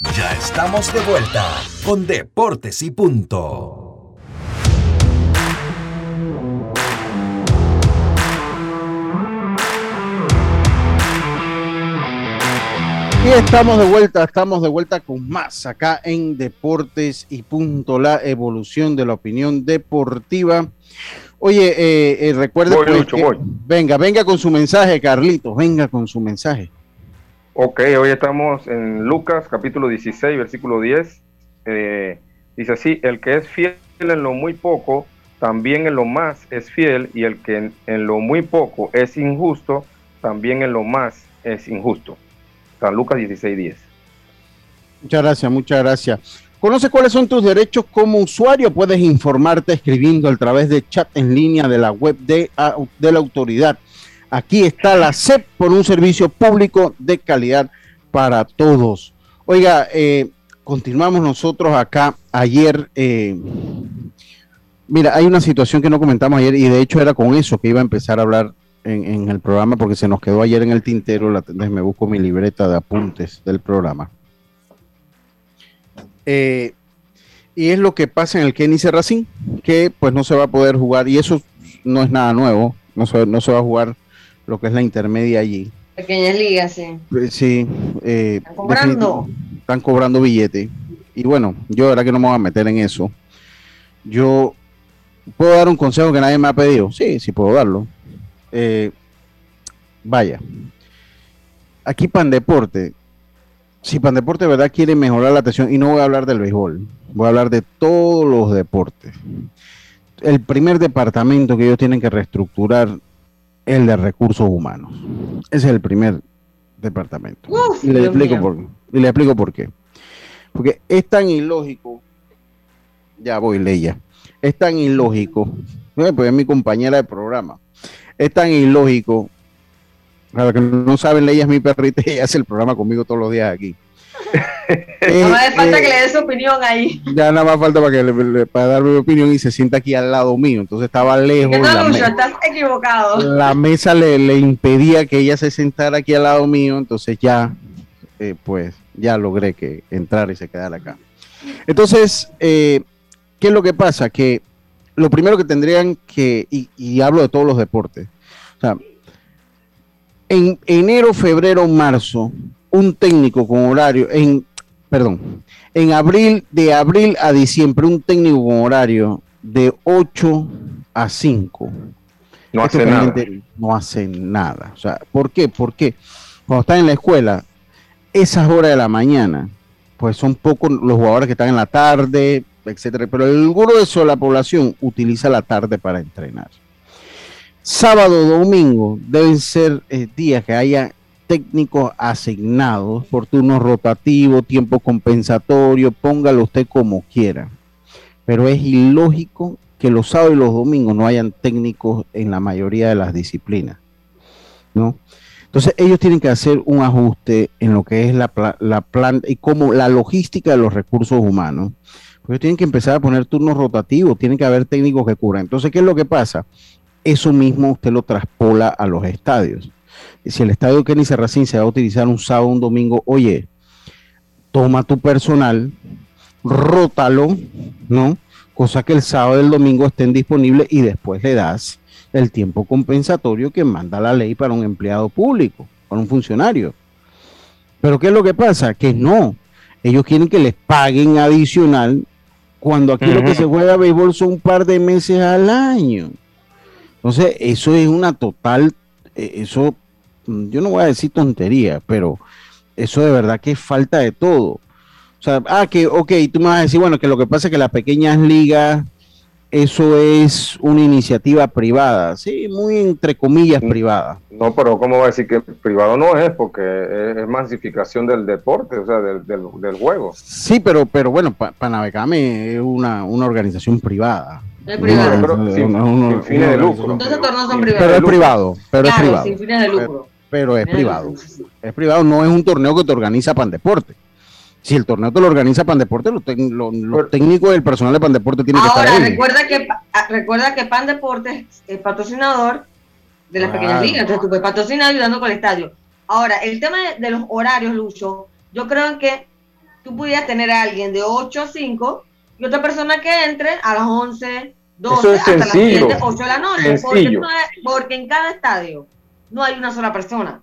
Ya estamos de vuelta con Deportes y Punto. Y estamos de vuelta, estamos de vuelta con más acá en Deportes y Punto, la evolución de la opinión deportiva. Oye, eh, eh, recuerde Voy, pues, Lucho, que- voy. venga, venga con su mensaje, Carlitos, venga con su mensaje. Ok, hoy estamos en Lucas capítulo 16, versículo 10. Eh, dice así, el que es fiel en lo muy poco, también en lo más es fiel, y el que en, lo muy poco es injusto, también en lo más es injusto. San Lucas 16, 10. Muchas gracias, muchas gracias. Conoce cuáles son tus derechos como usuario. Puedes informarte escribiendo a través de chat en línea de la web de, de la autoridad. Aquí está la SEP por un servicio público de calidad para todos. Oiga, eh, continuamos nosotros acá. Ayer, eh, mira, hay una situación que no comentamos ayer y de hecho era con eso que iba a empezar a hablar en, el programa porque se nos quedó ayer en el tintero. Me busco mi libreta de apuntes del programa. Eh, y es lo que pasa en el Kenny Serracín, que pues no se va a poder jugar, y eso no es nada nuevo, no se, no se va a jugar lo que es la intermedia allí. Pequeñas ligas, sí. Eh, Sí, eh, Están cobrando. están cobrando billete. Y bueno, yo de verdad que no me voy a meter en eso. Yo puedo dar un consejo que nadie me ha pedido. Sí, sí puedo darlo. Eh, vaya. Aquí Pandeporte. Si Pandeporte de verdad quiere mejorar la atención, y no voy a hablar del béisbol, voy a hablar de todos los deportes. El primer departamento que ellos tienen que reestructurar es el de recursos humanos. Ese es el primer departamento. Uf, Y le, explico por, y le explico por qué. Porque es tan ilógico. Ya voy, Leia. Es tan ilógico. eh, Pues es mi compañera de programa. Es tan ilógico. Para los que no saben, Leia es mi perrita y hace el programa conmigo todos los días aquí. *laughs* no me falta que le dé su opinión ahí. Ya nada más falta para que le, para dar mi opinión y se sienta aquí al lado mío. Entonces estaba lejos. No, estás equivocado. La mesa le, le, impedía que ella se sentara aquí al lado mío, entonces ya, eh, pues, ya logré que entrara y se quedara acá. Entonces, eh, ¿qué es lo que pasa? Que lo primero que tendrían que, y, y hablo de todos los deportes, o sea, en enero, febrero, marzo, un técnico con horario, en, perdón, en abril, de abril a diciembre, un técnico con horario de 8 a 5. No hace nada. No hace nada. O sea, ¿por qué? Porque cuando están en la escuela, esas horas de la mañana, pues son pocos los jugadores que están en la tarde, etcétera. Pero el grueso de la población utiliza la tarde para entrenar. Sábado, domingo deben ser eh, días que haya técnicos asignados por turnos rotativos, tiempo compensatorio, póngalo usted como quiera. Pero es ilógico que los sábados y los domingos no hayan técnicos en la mayoría de las disciplinas. ¿no? Entonces ellos tienen que hacer un ajuste en lo que es la, la planta y como la logística de los recursos humanos. Porque tienen que empezar a poner turnos rotativos, tienen que haber técnicos que curan. Entonces, ¿qué es lo que pasa? Eso mismo usted lo traspola a los estadios si el estadio Kenny Serracín se va a utilizar un sábado, un domingo, oye, toma tu personal, rótalo, ¿no? Cosa que el sábado y el domingo estén disponibles y después le das el tiempo compensatorio que manda la ley para un empleado público, para un funcionario. Pero ¿qué es lo que pasa? Que no, ellos quieren que les paguen adicional cuando aquí lo que se juega a béisbol son un par de meses al año. Entonces, eso es una total, eh, eso yo no voy a decir tontería, pero eso de verdad que es falta de todo. O sea, ah, que, ok, tú me vas a decir, bueno, que lo que pasa es que las pequeñas ligas, eso es una iniciativa privada, sí, muy entre comillas mm. privada. No, pero ¿cómo va a decir que privado no es? Porque es, masificación del deporte, o sea, del, del, juego. Sí, pero, pero bueno, Panavecame es una, una organización privada. Es privado. Pero, sin, fines de lucro. Entonces, pero no son privados. Pero es privado, pero es privado. Sin fines de lucro pero es privado. Es privado, no es un torneo que te organiza Pandeporte. Si el torneo te lo organiza Pandeporte, los, los técnicos y el personal de Pandeporte tienen que estar ahí. Recuerda que, ah, recuerda que Pandeporte es patrocinador de las pequeñas ligas, entonces tú puedes patrocinar ayudando con el estadio. Ahora, el tema de, los horarios, Lucho, yo creo que tú pudieras tener a alguien de 8 a 5 y otra persona que entre a las 11, 12, hasta las 7, 8 de la noche. Porque, porque en cada estadio no hay una sola persona.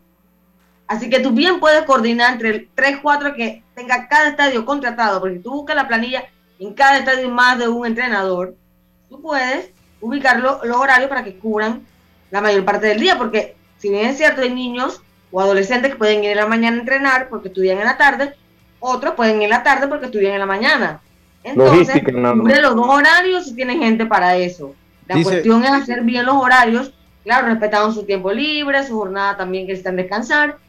Así que tú bien puedes coordinar entre 3, 4 que tenga cada estadio contratado, porque tú buscas la planilla en cada estadio más de un entrenador, tú puedes ubicar los horarios para que cubran la mayor parte del día, porque si bien es cierto, hay niños o adolescentes que pueden ir en la mañana a entrenar porque estudian en la tarde, otros pueden ir en la tarde porque estudian en la mañana. Entonces, cubre los dos horarios si tienen gente para eso. La cuestión es hacer bien los horarios Claro, respetando su tiempo libre, su jornada también que están descansar,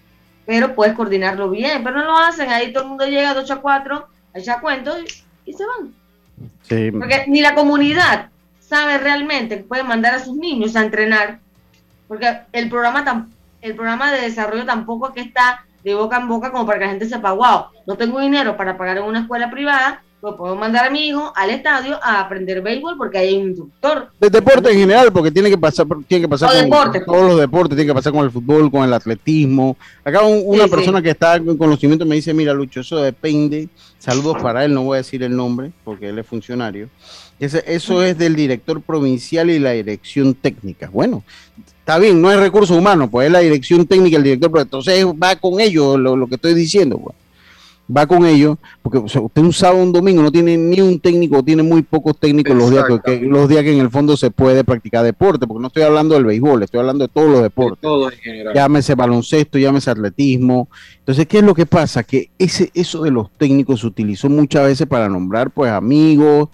pero puedes coordinarlo bien, pero no lo hacen, ahí todo el mundo llega de 8 a 4, echa cuentos y, se van. Porque ni la comunidad sabe realmente que puede mandar a sus niños a entrenar, porque el programa, el programa de desarrollo tampoco es que está de boca en boca como para que la gente sepa, wow, no tengo dinero para pagar en una escuela privada, pues puedo mandar a mi hijo al estadio a aprender béisbol porque hay un instructor. De deporte en general, porque tiene que pasar, tiene que pasar con todos los deportes, tiene que pasar con el fútbol, con el atletismo. Acá una persona que está con conocimiento me dice, mira Lucho, eso depende. Saludos para él, no voy a decir el nombre porque él es funcionario. Ese, eso es del director provincial y la dirección técnica. Bueno, está bien, no es recursos humanos, pues es la dirección técnica, el director, pero entonces va con ellos lo, lo que estoy diciendo. Pues va con ellos, porque usted un sábado un domingo no tiene ni un técnico, tiene muy pocos técnicos los días, que, los días que en el fondo se puede practicar deporte, porque no estoy hablando del béisbol, estoy hablando de todos los deportes. todo en general. Llámese baloncesto, llámese atletismo. Entonces, ¿qué es lo que pasa? Que ese, eso de los técnicos se utilizó muchas veces para nombrar pues amigos.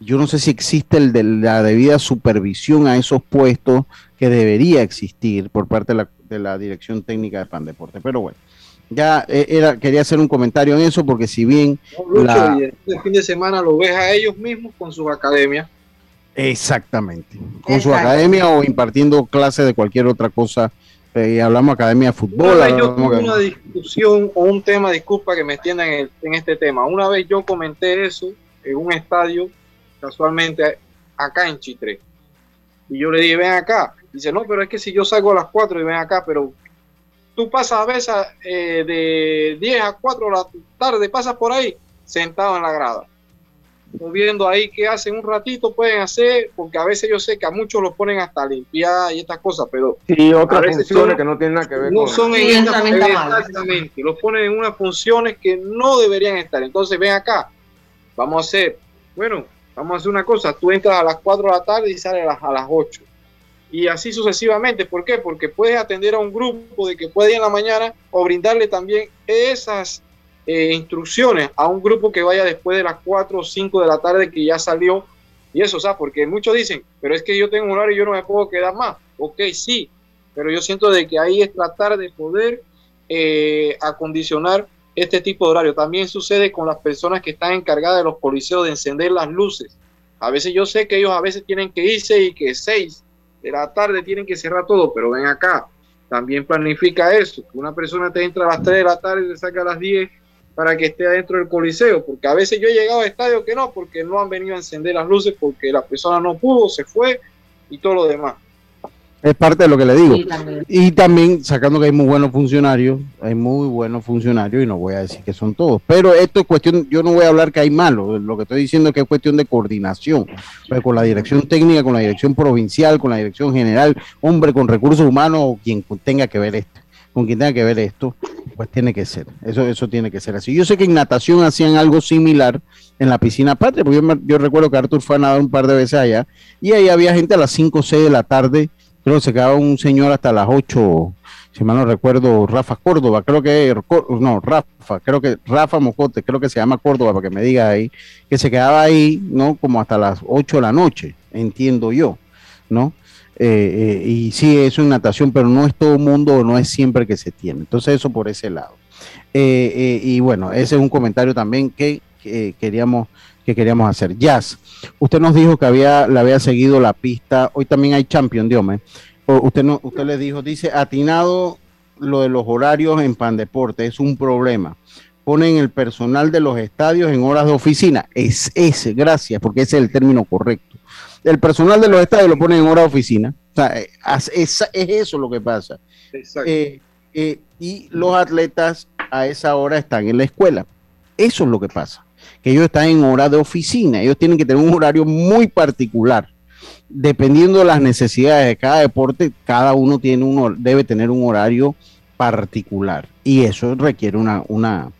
Yo no sé si existe el de la debida supervisión a esos puestos que debería existir por parte de la, de la dirección técnica de Pan Deporte. Pero bueno ya eh, era, quería hacer un comentario en eso porque si bien el este fin de semana lo ves a ellos mismos con sus academias exactamente con su academia o impartiendo clases de cualquier otra cosa Y hablamos academia de fútbol. Una vez yo tuve una discusión o un tema, disculpa que me extiendan en, en, este tema. Una vez yo comenté eso en un estadio, casualmente acá en Chitre. Y yo le dije, ven acá. Dice, no, pero es que si yo salgo a las 4 y ven acá, pero tú pasas a veces eh, de 10 a 4 de la tarde, pasas por ahí sentado en la grada viendo ahí qué hacen un ratito, pueden hacer, porque a veces yo sé que a muchos los ponen hasta limpiar y estas cosas, pero sí, otras funciones que no tienen nada que ver no son en exactamente, los ponen en unas funciones que no deberían estar. Entonces ven acá, vamos a hacer, bueno, vamos a hacer una cosa, tú entras a las 4 de la tarde y sales a las, a las 8. Y así sucesivamente. ¿Por qué? Porque puedes atender a un grupo de que puede ir en la mañana o brindarle también esas eh, instrucciones a un grupo que vaya después de las 4 o 5 de la tarde que ya salió. Y eso, o porque muchos dicen, pero es que yo tengo un horario y yo no me puedo quedar más. Ok, sí, pero yo siento de que ahí es tratar de poder eh, acondicionar este tipo de horario. También sucede con las personas que están encargadas de los coliseos de encender las luces. A veces yo sé que ellos a veces tienen que irse y que 6 de la tarde tienen que cerrar todo, pero ven acá, también planifica eso, que una persona te entra a las 3 de la tarde y te saca a las 10 para que esté adentro del coliseo, porque a veces yo he llegado a estadio que no, porque no han venido a encender las luces, porque la persona no pudo, se fue y todo lo demás. Es parte de lo que le digo. y también sacando que hay muy buenos funcionarios, hay muy buenos funcionarios y no voy a decir que son todos, pero esto es cuestión, yo no voy a hablar que hay malos, lo que estoy diciendo es que es cuestión de coordinación, pues con la dirección técnica, con la dirección provincial, con la dirección general, hombre con recursos humanos o quien tenga que ver esto con quien tenga que ver esto, pues tiene que ser. Eso, eso tiene que ser así. Yo sé que en natación hacían algo similar en la piscina patria, porque yo, recuerdo que Arthur fue a nadar un par de veces allá, y ahí había gente a las 5 o 6 de la tarde, creo que se quedaba un señor hasta las 8, si mal no recuerdo, Rafa Córdoba, creo que, no, Rafa, creo que Rafa Mocote, creo que se llama Córdoba, para que me diga ahí, que se quedaba ahí, ¿no? Como hasta las 8 de la noche, entiendo yo, ¿no? Eh, eh, y sí, eso es natación, pero no es todo mundo, no es siempre que se tiene. Entonces, eso por ese lado. Eh, y bueno, ese es un comentario también que, queríamos que queríamos hacer. Jazz, usted nos dijo que había, le había seguido la pista. Hoy también hay Champion, Diome. Usted no, usted le dijo, dice, atinado lo de los horarios en Pandeporte, es un problema. Ponen el personal de los estadios en horas de oficina. Es ese, gracias, porque ese es el término correcto el personal de los estadios lo pone en hora de oficina. O sea, eh, es, eso lo que pasa. Eh, eh, y los atletas a esa hora están en la escuela. Eso es lo que pasa. Que ellos están en hora de oficina. Ellos tienen que tener un horario muy particular. Dependiendo de las necesidades de cada deporte, cada uno tiene debe tener un horario particular. Y eso requiere una, una,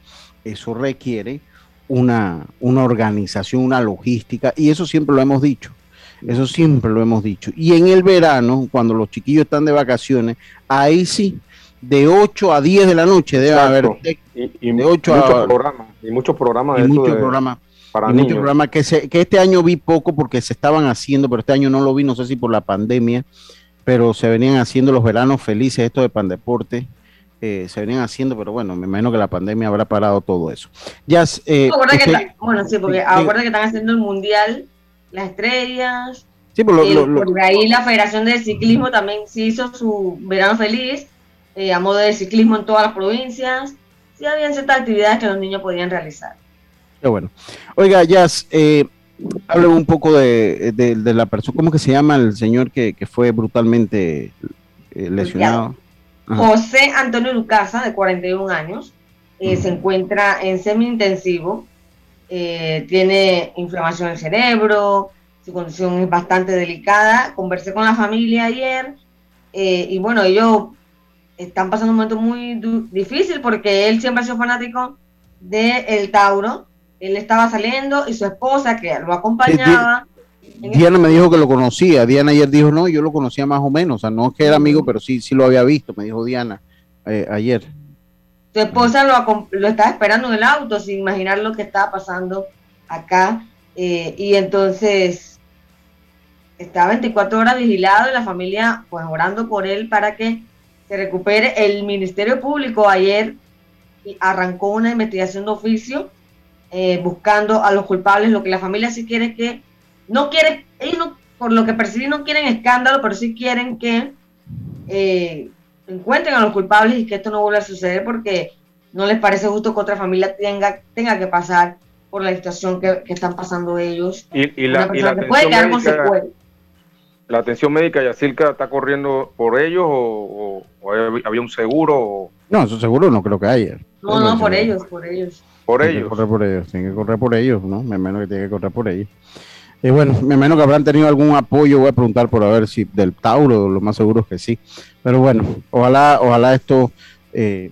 eso requiere una, una organización, una logística, y eso siempre lo hemos dicho. Eso siempre lo hemos dicho. Y en el verano, cuando los chiquillos están de vacaciones, ahí sí, de 8 a 10 de la noche debe haber y, muchos programas y muchos programas y muchos programas para muchos programas que se, que este año vi poco porque se estaban haciendo pero este año no lo vi no sé si por la pandemia pero se venían haciendo los veranos felices esto de Pandeporte eh, se venían haciendo, pero bueno, me imagino que la pandemia habrá parado todo eso. Ya, eh, este bueno, sí, porque acuérdate que están haciendo el mundial las estrellas. Sí, por, lo, ahí la Federación de Ciclismo también se hizo su verano feliz eh, a modo de ciclismo en todas las provincias. Sí, habían ciertas actividades que los niños podían realizar. Qué bueno. Oiga, Jazz, eh, hable un poco de, la persona, ¿cómo que se llama el señor que, fue brutalmente eh, lesionado? José Antonio Lucasa, de 41 años, eh, se encuentra en semi-intensivo eh, tiene inflamación en el cerebro, su condición es bastante delicada. Conversé con la familia ayer eh, y bueno, ellos están pasando un momento muy difícil porque él siempre ha sido fanático del el Tauro. Él estaba saliendo y su esposa, que lo acompañaba. Diana me dijo que lo conocía. Diana ayer dijo, no, yo lo conocía más o menos. O sea, no es que era amigo, pero sí, sí lo había visto, me dijo Diana eh, ayer. Su esposa lo, lo, estaba esperando en el auto sin imaginar lo que estaba pasando acá. Eh, y entonces estaba 24 horas vigilado y la familia pues orando por él para que se recupere. El Ministerio Público ayer arrancó una investigación de oficio eh, buscando a los culpables. Lo que la familia sí quiere es que, no quiere, ellos no, por lo que perciben no quieren escándalo, pero sí quieren que eh, encuentren a los culpables y que esto no vuelva a suceder porque no les parece justo que otra familia tenga, tenga que pasar por la situación que, están pasando ellos. Y, la, y la puede quedar con secuelas la atención médica Yacirca está corriendo por ellos o, había un seguro? No, eso seguro no creo que haya. No, no, por ellos, por ellos. Por ellos. Que correr por ellos, tienen que correr por ellos, ¿no? Me menos que tiene que correr por ellos. Y bueno, me menos que habrán tenido algún apoyo, voy a preguntar por a ver si del Tauro, lo más seguro es que sí. Pero bueno, ojalá, ojalá esto, eh,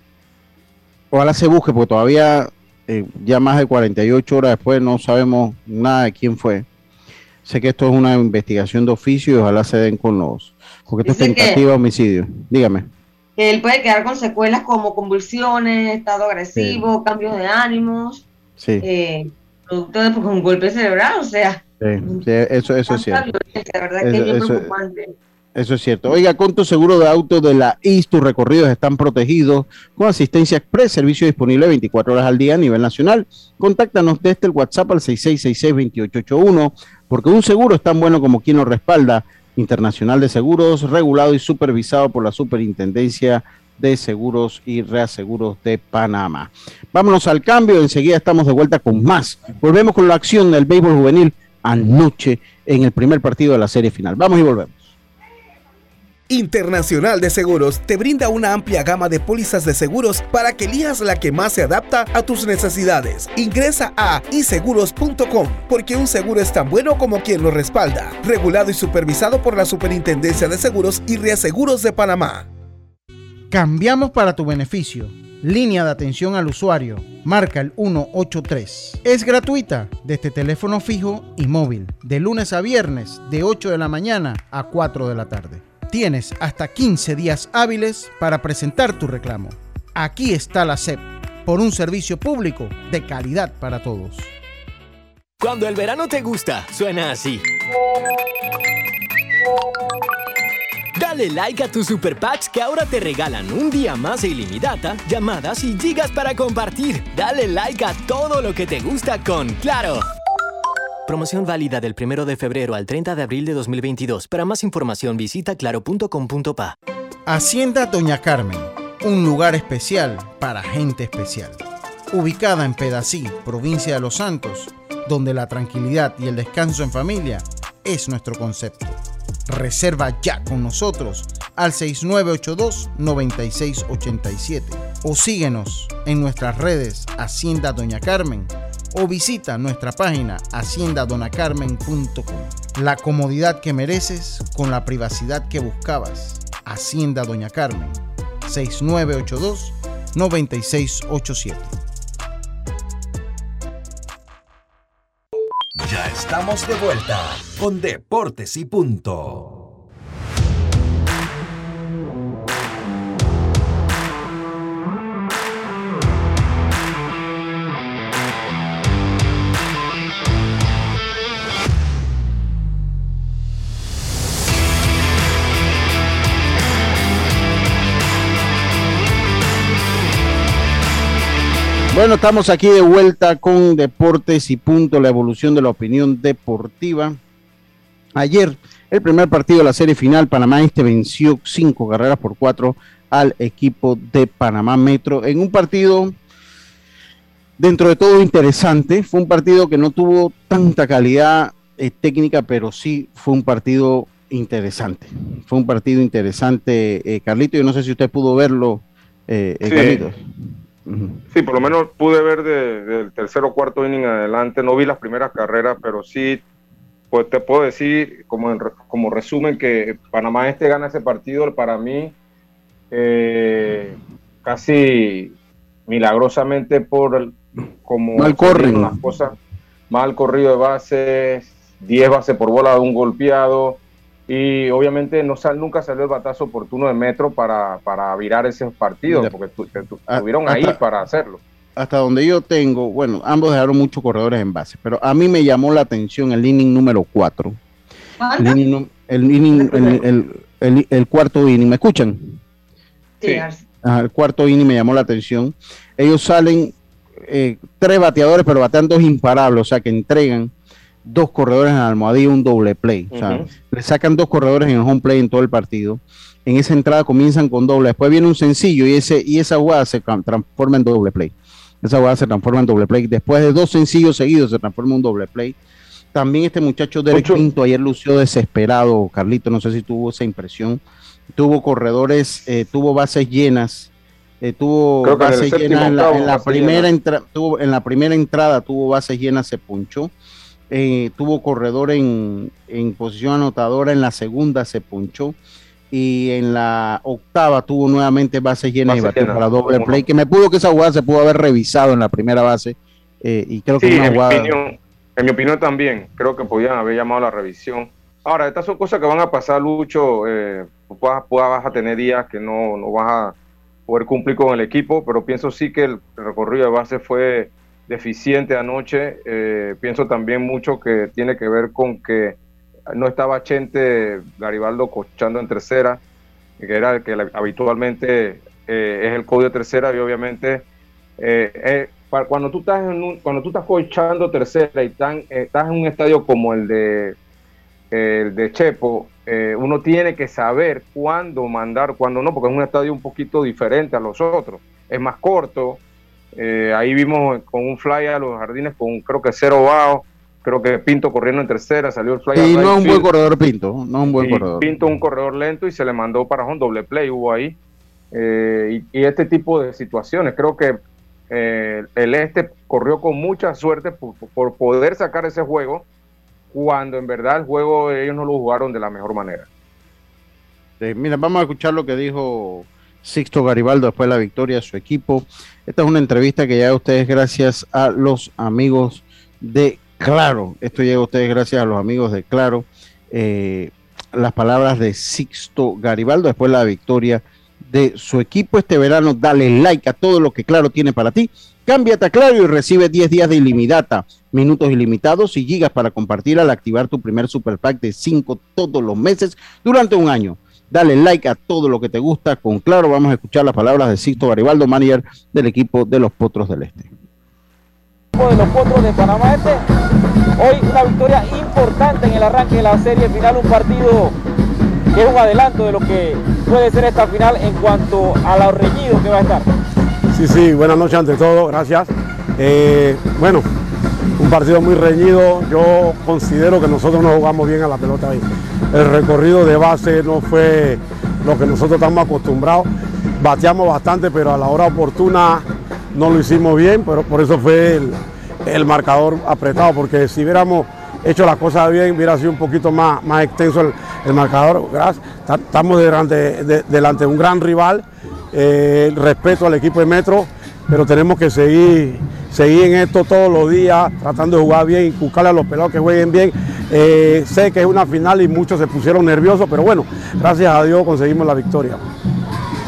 ojalá se busque, porque todavía eh, ya más de 48 horas después no sabemos nada de quién fue. Sé que esto es una investigación de oficio y ojalá se den con los. Porque esto es tentativa de homicidio. Dígame. Él puede quedar con secuelas como convulsiones, estado agresivo, cambios de ánimos. Sí. Eh, producto de pues, un golpe cerebral, o sea. Sí, eso, eso es cierto. La verdad que es preocupante. Eso es cierto. Oiga, con tu seguro de auto de la IS, tus recorridos están protegidos con asistencia express, servicio disponible 24 horas al día a nivel nacional. Contáctanos desde el WhatsApp al 6666-2881, porque un seguro es tan bueno como quien lo respalda. Internacional de Seguros, regulado y supervisado por la Superintendencia de Seguros y Reaseguros de Panamá. Vámonos al cambio, enseguida estamos de vuelta con más. Volvemos con la acción del béisbol juvenil anoche en el primer partido de la serie final. Vamos y volvemos. Internacional de Seguros te brinda una amplia gama de pólizas de seguros para que elijas la que más se adapta a tus necesidades. Ingresa a iseguros.com porque un seguro es tan bueno como quien lo respalda. Regulado y supervisado por la Superintendencia de Seguros y Reaseguros de Panamá. Cambiamos para tu beneficio. Línea de atención al usuario. Marca el 183. Es gratuita desde teléfono fijo y móvil. De lunes a viernes de 8 de la mañana a 4 de la tarde. Tienes hasta 15 días hábiles para presentar tu reclamo. Aquí está la SEP, por un servicio público de calidad para todos. Cuando el verano te gusta, suena así. Dale like a tus super packs que ahora te regalan un día más de ilimitada, llamadas y gigas para compartir. Dale like a todo lo que te gusta con Claro. Promoción válida del 1 de febrero al 30 de abril de 2022. Para más información visita claro.com.pa. Hacienda Doña Carmen, un lugar especial para gente especial. Ubicada en Pedací, provincia de Los Santos, donde la tranquilidad y el descanso en familia es nuestro concepto. Reserva ya con nosotros al 6982-9687 o síguenos en nuestras redes Hacienda Doña Carmen o visita nuestra página haciendadonacarmen.com. La comodidad que mereces con la privacidad que buscabas. Hacienda Doña Carmen, 6982 9687. Ya estamos de vuelta con Deportes y Punto. Bueno, estamos aquí de vuelta con Deportes y Punto, la evolución de la opinión deportiva. Ayer, el primer partido de la serie final, Panamá Este venció cinco carreras por cuatro al equipo de Panamá Metro en un partido dentro de todo interesante. Fue un partido que no tuvo tanta calidad eh, técnica, pero sí fue un partido interesante. Fue un partido interesante, eh, Carlito. Yo no sé si usted pudo verlo, eh, eh Carlito. Sí, por lo menos pude ver del tercer o cuarto inning adelante. No vi las primeras carreras, pero sí, pues te puedo decir como, como resumen que Panamá Este gana ese partido para mí eh, casi milagrosamente por como mal corrido las cosas mal corrido de bases 10 bases por bola de un golpeado y obviamente no sal, nunca salió el batazo oportuno de Metro para, para virar ese partido, porque estuvieron ahí para hacerlo. Hasta donde yo tengo, bueno, ambos dejaron muchos corredores en base, pero a mí me llamó la atención el inning número 4. El, el, el, cuarto inning, ¿me escuchan? Sí. el cuarto inning me llamó la atención. Ellos salen eh, tres bateadores, pero batean dos imparables, o sea que entregan dos corredores en la almohadilla, un doble play. O sea, le sacan dos corredores en el home play en todo el partido. En esa entrada comienzan con doble, después viene un sencillo y, ese, y esa jugada se transforma en doble play. Esa jugada se transforma en doble play. Después de dos sencillos seguidos se transforma en un doble play. También este muchacho Derek Pinto ayer lució desesperado, Carlito, no sé si tuvo esa impresión. Tuvo corredores, eh, tuvo bases llenas, eh, tuvo bases llenas en la, primera tuvo, en la primera entrada, tuvo bases llenas, se punchó. Eh, tuvo corredor en, posición anotadora, en la segunda se punchó y en la octava tuvo nuevamente bases llenas y batió para doble play, que me pudo que esa jugada se pudo haber revisado en la primera base y creo que una jugada... En mi opinión también, creo que podían haber llamado a la revisión. Ahora, estas son cosas que van a pasar, Lucho. Eh, vas, vas, a tener días que no, no, vas a poder cumplir con el equipo, pero pienso sí que el recorrido de base fue deficiente anoche. Eh, pienso también mucho que tiene que ver con que no estaba Chente Garibaldo cochando en tercera, que era el que habitualmente eh, es el código de tercera y obviamente eh, cuando tú estás en un, cuando tú estás cochando tercera y estás en un estadio como el de el de Chepo, uno tiene que saber cuándo mandar, cuándo no, porque es un estadio un poquito diferente a los otros. Es más corto. Eh, ahí vimos con un fly a los jardines con creo que cero bajo. Creo que Pinto corriendo en tercera, salió el fly. Y no es un buen corredor Pinto, no un buen corredor. Pinto un corredor lento y se le mandó para un doble play, hubo ahí. Eh, y, este tipo de situaciones, creo que eh, el este corrió con mucha suerte por, poder sacar ese juego cuando en verdad el juego ellos no lo jugaron de la mejor manera. mira, vamos a escuchar lo que dijo Sixto Garibaldo después de la victoria de su equipo. Esta es una entrevista que llega a ustedes gracias a los amigos de Claro. Esto llega a ustedes gracias a los amigos de Claro. Eh, las palabras de Sixto Garibaldo después de la victoria de su equipo este verano. Dale like a todo lo que Claro tiene para ti. Cámbiate a Claro y recibe 10 días de ilimitada, minutos ilimitados y gigas para compartir al activar tu primer super pack de 5 todos los meses durante un año. Dale like a todo lo que te gusta. Con Claro vamos a escuchar las palabras de Sisto Garibaldo, manager del equipo de los Potros del Este. De los Potros de Panamá Este, hoy una victoria importante en el arranque de la serie final, un partido que es un adelanto de lo que puede ser esta final en cuanto a los reñidos que va a estar. Sí, sí, buenas noches ante todo, gracias. Eh, bueno, un partido muy reñido, yo considero que nosotros no jugamos bien a la pelota ahí. El recorrido de base no fue lo que nosotros estamos acostumbrados. Bateamos bastante, pero a la hora oportuna no lo hicimos bien, pero por eso fue el, marcador apretado, porque si hubiéramos hecho las cosas bien, hubiera sido un poquito más, extenso el, marcador. Gracias. Estamos delante de, delante de un gran rival. Eh, respeto al equipo de Metro, pero tenemos que seguir, seguir en esto todos los días, tratando de jugar bien, buscarle a los pelados que jueguen bien. Eh, sé que es una final y muchos se pusieron nerviosos, pero bueno, gracias a Dios conseguimos la victoria.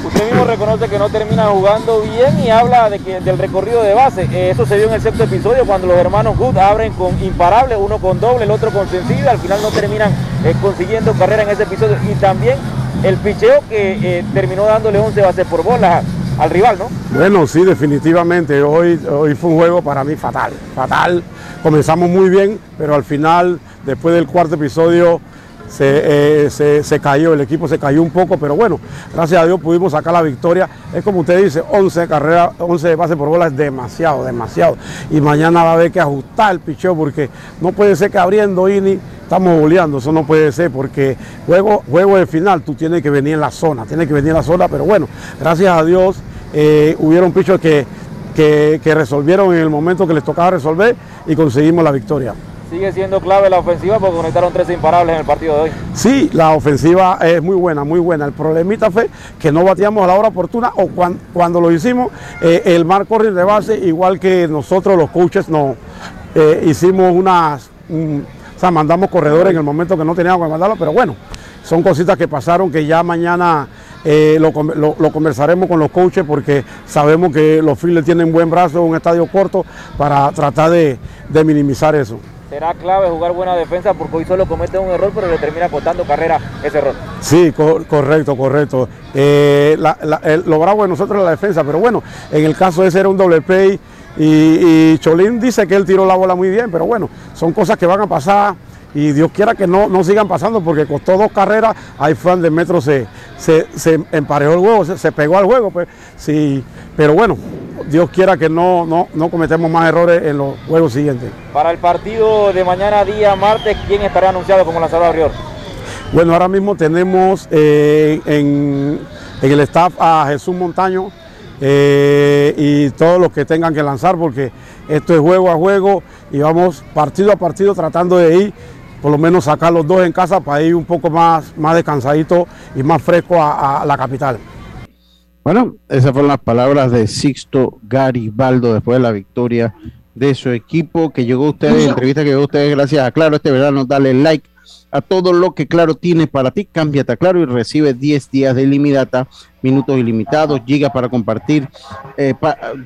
Usted mismo reconoce que no termina jugando bien y habla de que, del recorrido de base. Eh, eso se vio en el sexto episodio cuando los hermanos Good abren con imparable, uno con doble, el otro con sencillo. Al final no terminan eh, consiguiendo carrera en ese episodio. Y también el picheo que terminó dándole 11 bases por bola al rival, ¿no? Bueno, sí, definitivamente. Hoy, hoy fue un juego para mí fatal. Fatal. Comenzamos muy bien, pero al final, después del cuarto episodio, eh, se, se, cayó, el equipo se cayó un poco, pero bueno, gracias a Dios pudimos sacar la victoria. Es como usted dice, 11 carreras, 11 bases por bola es demasiado, demasiado. Y mañana va a haber que ajustar el picheo porque no puede ser que abriendo ini estamos boleando, eso no puede ser porque juego, juego de final tú tienes que venir en la zona, tienes que venir en la zona, pero bueno, gracias a Dios eh, hubieron pichos que, que, que resolvieron en el momento que les tocaba resolver y conseguimos la victoria sigue siendo clave la ofensiva porque conectaron tres imparables en el partido de hoy. Sí, la ofensiva es muy buena, muy buena. El problemita fue que no batíamos a la hora oportuna o cuando, lo hicimos, eh, el mar corre de base, igual que nosotros los coaches no eh, hicimos unas, o sea, mandamos corredores en el momento que no teníamos que mandarlo, pero bueno, son cositas que pasaron que ya mañana eh, lo, conversaremos con los coaches porque sabemos que los fielders tienen buen brazo, un estadio corto para tratar de minimizar eso será clave jugar buena defensa porque hoy solo comete un error, pero le termina costando carrera ese error. Sí, correcto, correcto. Eh, lo bravo de nosotros es la defensa, pero bueno, en el caso ese era un doble play Y, Cholín dice que él tiró la bola muy bien, pero bueno, son cosas que van a pasar y Dios quiera que no, no sigan pasando porque costó dos carreras, ahí fan de Metro se, se, emparejó el juego, se, pegó al juego, pues pero bueno, Dios quiera que no, no, no cometemos más errores en los juegos siguientes. Para el partido de mañana día martes, ¿quién estará anunciado como lanzador abridor? Bueno, ahora mismo tenemos eh, en, el staff a Jesús Montaño eh, y todos los que tengan que lanzar porque esto es juego a juego y vamos partido a partido tratando de ir por lo menos sacar los dos en casa para ir un poco más, más descansadito y más fresco a, la capital. Bueno, esas fueron las palabras de Sixto Garibaldo después de la victoria de su equipo que llegó a ustedes, entrevista que llegó a ustedes gracias a Claro, este verano, dale like a todo lo que Claro tiene para ti. Cámbiate a Claro y recibe 10 días de ilimitada, minutos ilimitados, gigas para compartir, eh,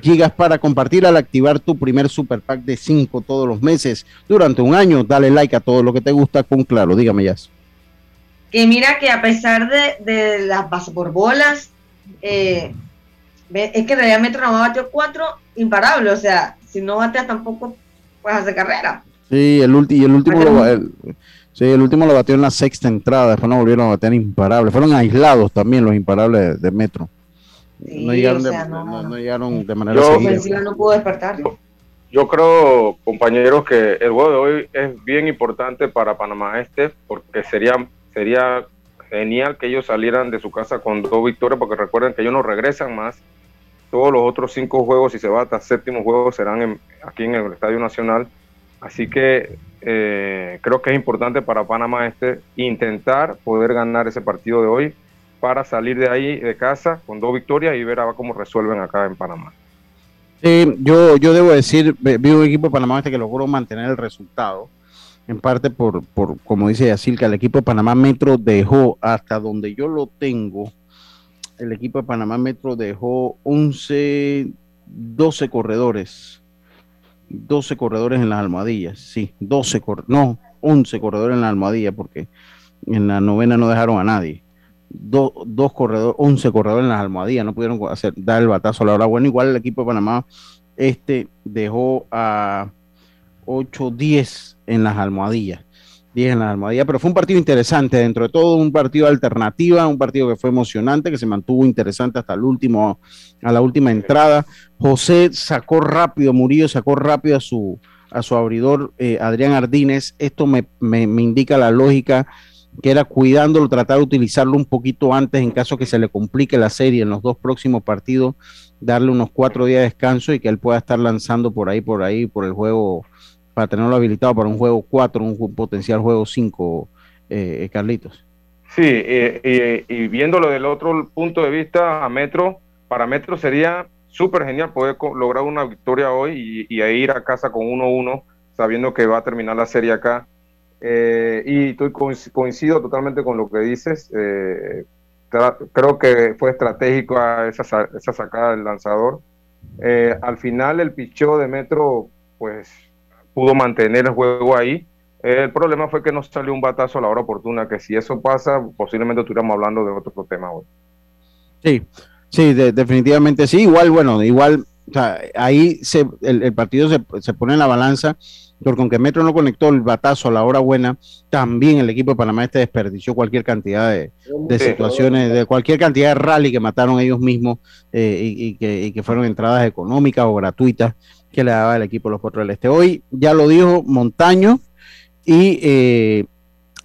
gigas para compartir al activar tu primer super pack de 5 todos los meses durante un año. Dale like a todo lo que te gusta con Claro. Dígame, ya. Que mira que a pesar de, las por eh, es que en realidad Metro no batió 4 imparable. O sea, si no bateas tampoco puedes hacer carrera. Sí, el, último y el último lo, el, Sí, el último lo batió en la sexta entrada, después no volvieron a batear imparables. Fueron aislados también los imparables de, Metro. no, llegaron de, manera yo, no pudo despertar. Yo, creo, compañeros, que el juego de hoy es bien importante para Panamá Este, porque sería, sería genial que ellos salieran de su casa con dos victorias, porque recuerden que ellos no regresan más. Todos los otros cinco juegos, si se va hasta séptimo juego, serán aquí en el Estadio Nacional. Así que eh, creo que es importante para Panamá este intentar poder ganar ese partido de hoy para salir de ahí de casa con dos victorias y ver a cómo resuelven acá en Panamá. Yo, yo debo decir, vi un equipo de Panamá este que logró mantener el resultado, en parte por, por como dice Yacil, que el equipo de Panamá Metro dejó hasta donde yo lo tengo, el equipo de Panamá Metro dejó 11, 12 corredores 12 corredores en las almohadillas, sí, 12, no, 11 corredores en la almohadilla, porque en la novena no dejaron a nadie. dos corredores, 11 corredores en las almohadillas, no pudieron hacer, dar el batazo a la hora. Bueno, igual el equipo de Panamá este dejó a 8, 10 en las almohadillas. 10 en la almohadilla, pero fue un partido interesante, dentro de todo un partido alternativa, un partido que fue emocionante, que se mantuvo interesante hasta el último, a la última entrada. José sacó rápido, Murillo sacó rápido a su, a su abridor eh, Adrián Ardínez. Esto me, me, me, indica la lógica que era cuidándolo, tratar de utilizarlo un poquito antes en caso que se le complique la serie en los dos próximos partidos, darle unos cuatro días de descanso y que él pueda estar lanzando por ahí, por ahí, por el juego para tenerlo habilitado para un juego 4, un potencial juego 5, eh, Carlitos. Sí, y viéndolo del otro punto de vista, a Metro, para Metro sería súper genial poder lograr una victoria hoy y, ir a casa con 1-1, sabiendo que va a terminar la serie acá. Eh, y estoy, coincido totalmente con lo que dices. Eh, creo que fue estratégico esa, esa sacada del lanzador. al final el pichó de Metro, pues pudo mantener el juego ahí. El problema fue que no salió un batazo a la hora oportuna, que si eso pasa, posiblemente estuviéramos hablando de otro tema hoy. Sí, sí, definitivamente sí. Igual, bueno, igual, ahí se, el, partido se, se, pone en la balanza, porque aunque Metro no conectó el batazo a la hora buena, también el equipo de Panamá este desperdició cualquier cantidad de, situaciones, de cualquier cantidad de rally que mataron ellos mismos eh, y, que, y que fueron entradas económicas o gratuitas que le daba el equipo de los Cuatro del Este. Hoy ya lo dijo Montaño y eh,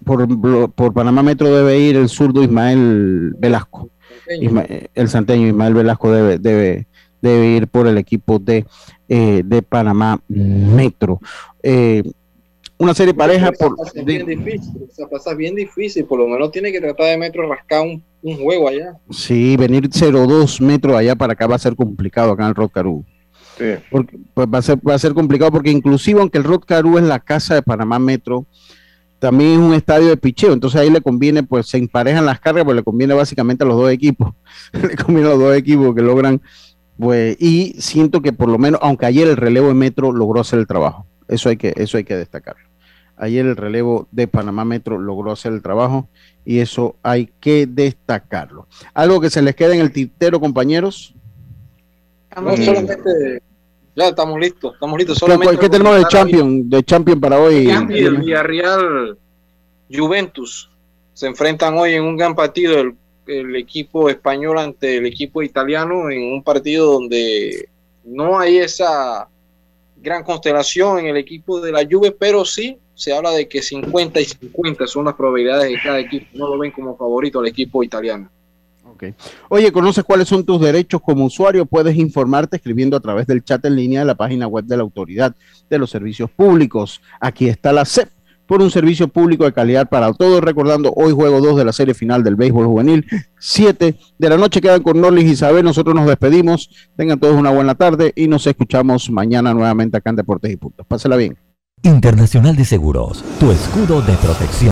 por, por, Panamá Metro debe ir el zurdo Ismael Velasco. el santeño Ismael Velasco debe, debe, debe ir por el equipo de, eh, de Panamá Metro. Eh, una serie pareja por bien difícil, pasa bien difícil, por lo menos tiene que tratar de Metro rascar un, juego allá. Sí, venir 0-2 metros allá para acá va a ser complicado acá en el Rock porque, pues va, a ser, va a ser complicado porque inclusive aunque el Rod Caru es la casa de Panamá Metro, también es un estadio de picheo, entonces ahí le conviene, pues se emparejan las cargas, pues le conviene básicamente a los dos equipos, *laughs* le conviene a los dos equipos que logran, pues, y siento que por lo menos, aunque ayer el relevo de Metro logró hacer el trabajo, eso hay que, eso hay que destacarlo. Ayer el relevo de Panamá Metro logró hacer el trabajo y eso hay que destacarlo. Algo que se les queda en el tintero, compañeros. solamente Ya estamos listos, estamos listos. ¿Qué, Solamente qué tenemos de Champion, de Champion para hoy? El Villarreal Juventus se enfrentan hoy en un gran partido el, el equipo español ante el equipo italiano en un partido donde no hay esa gran constelación en el equipo de la Juve, pero sí se habla de que 50 y 50 son las probabilidades de cada equipo. No lo ven como favorito al equipo italiano. Okay. Oye, ¿conoces cuáles son tus derechos como usuario? Puedes informarte escribiendo a través del chat en línea de la página web de la Autoridad de los Servicios Públicos. Aquí está la CEP por un servicio público de calidad para todos. Recordando, hoy juego 2 de la serie final del béisbol juvenil. 7 de la noche quedan con Norlis y Isabel. Nosotros nos despedimos. Tengan todos una buena tarde y nos escuchamos mañana nuevamente acá en Deportes y Puntos. Pásela bien. Internacional de Seguros, tu escudo de protección.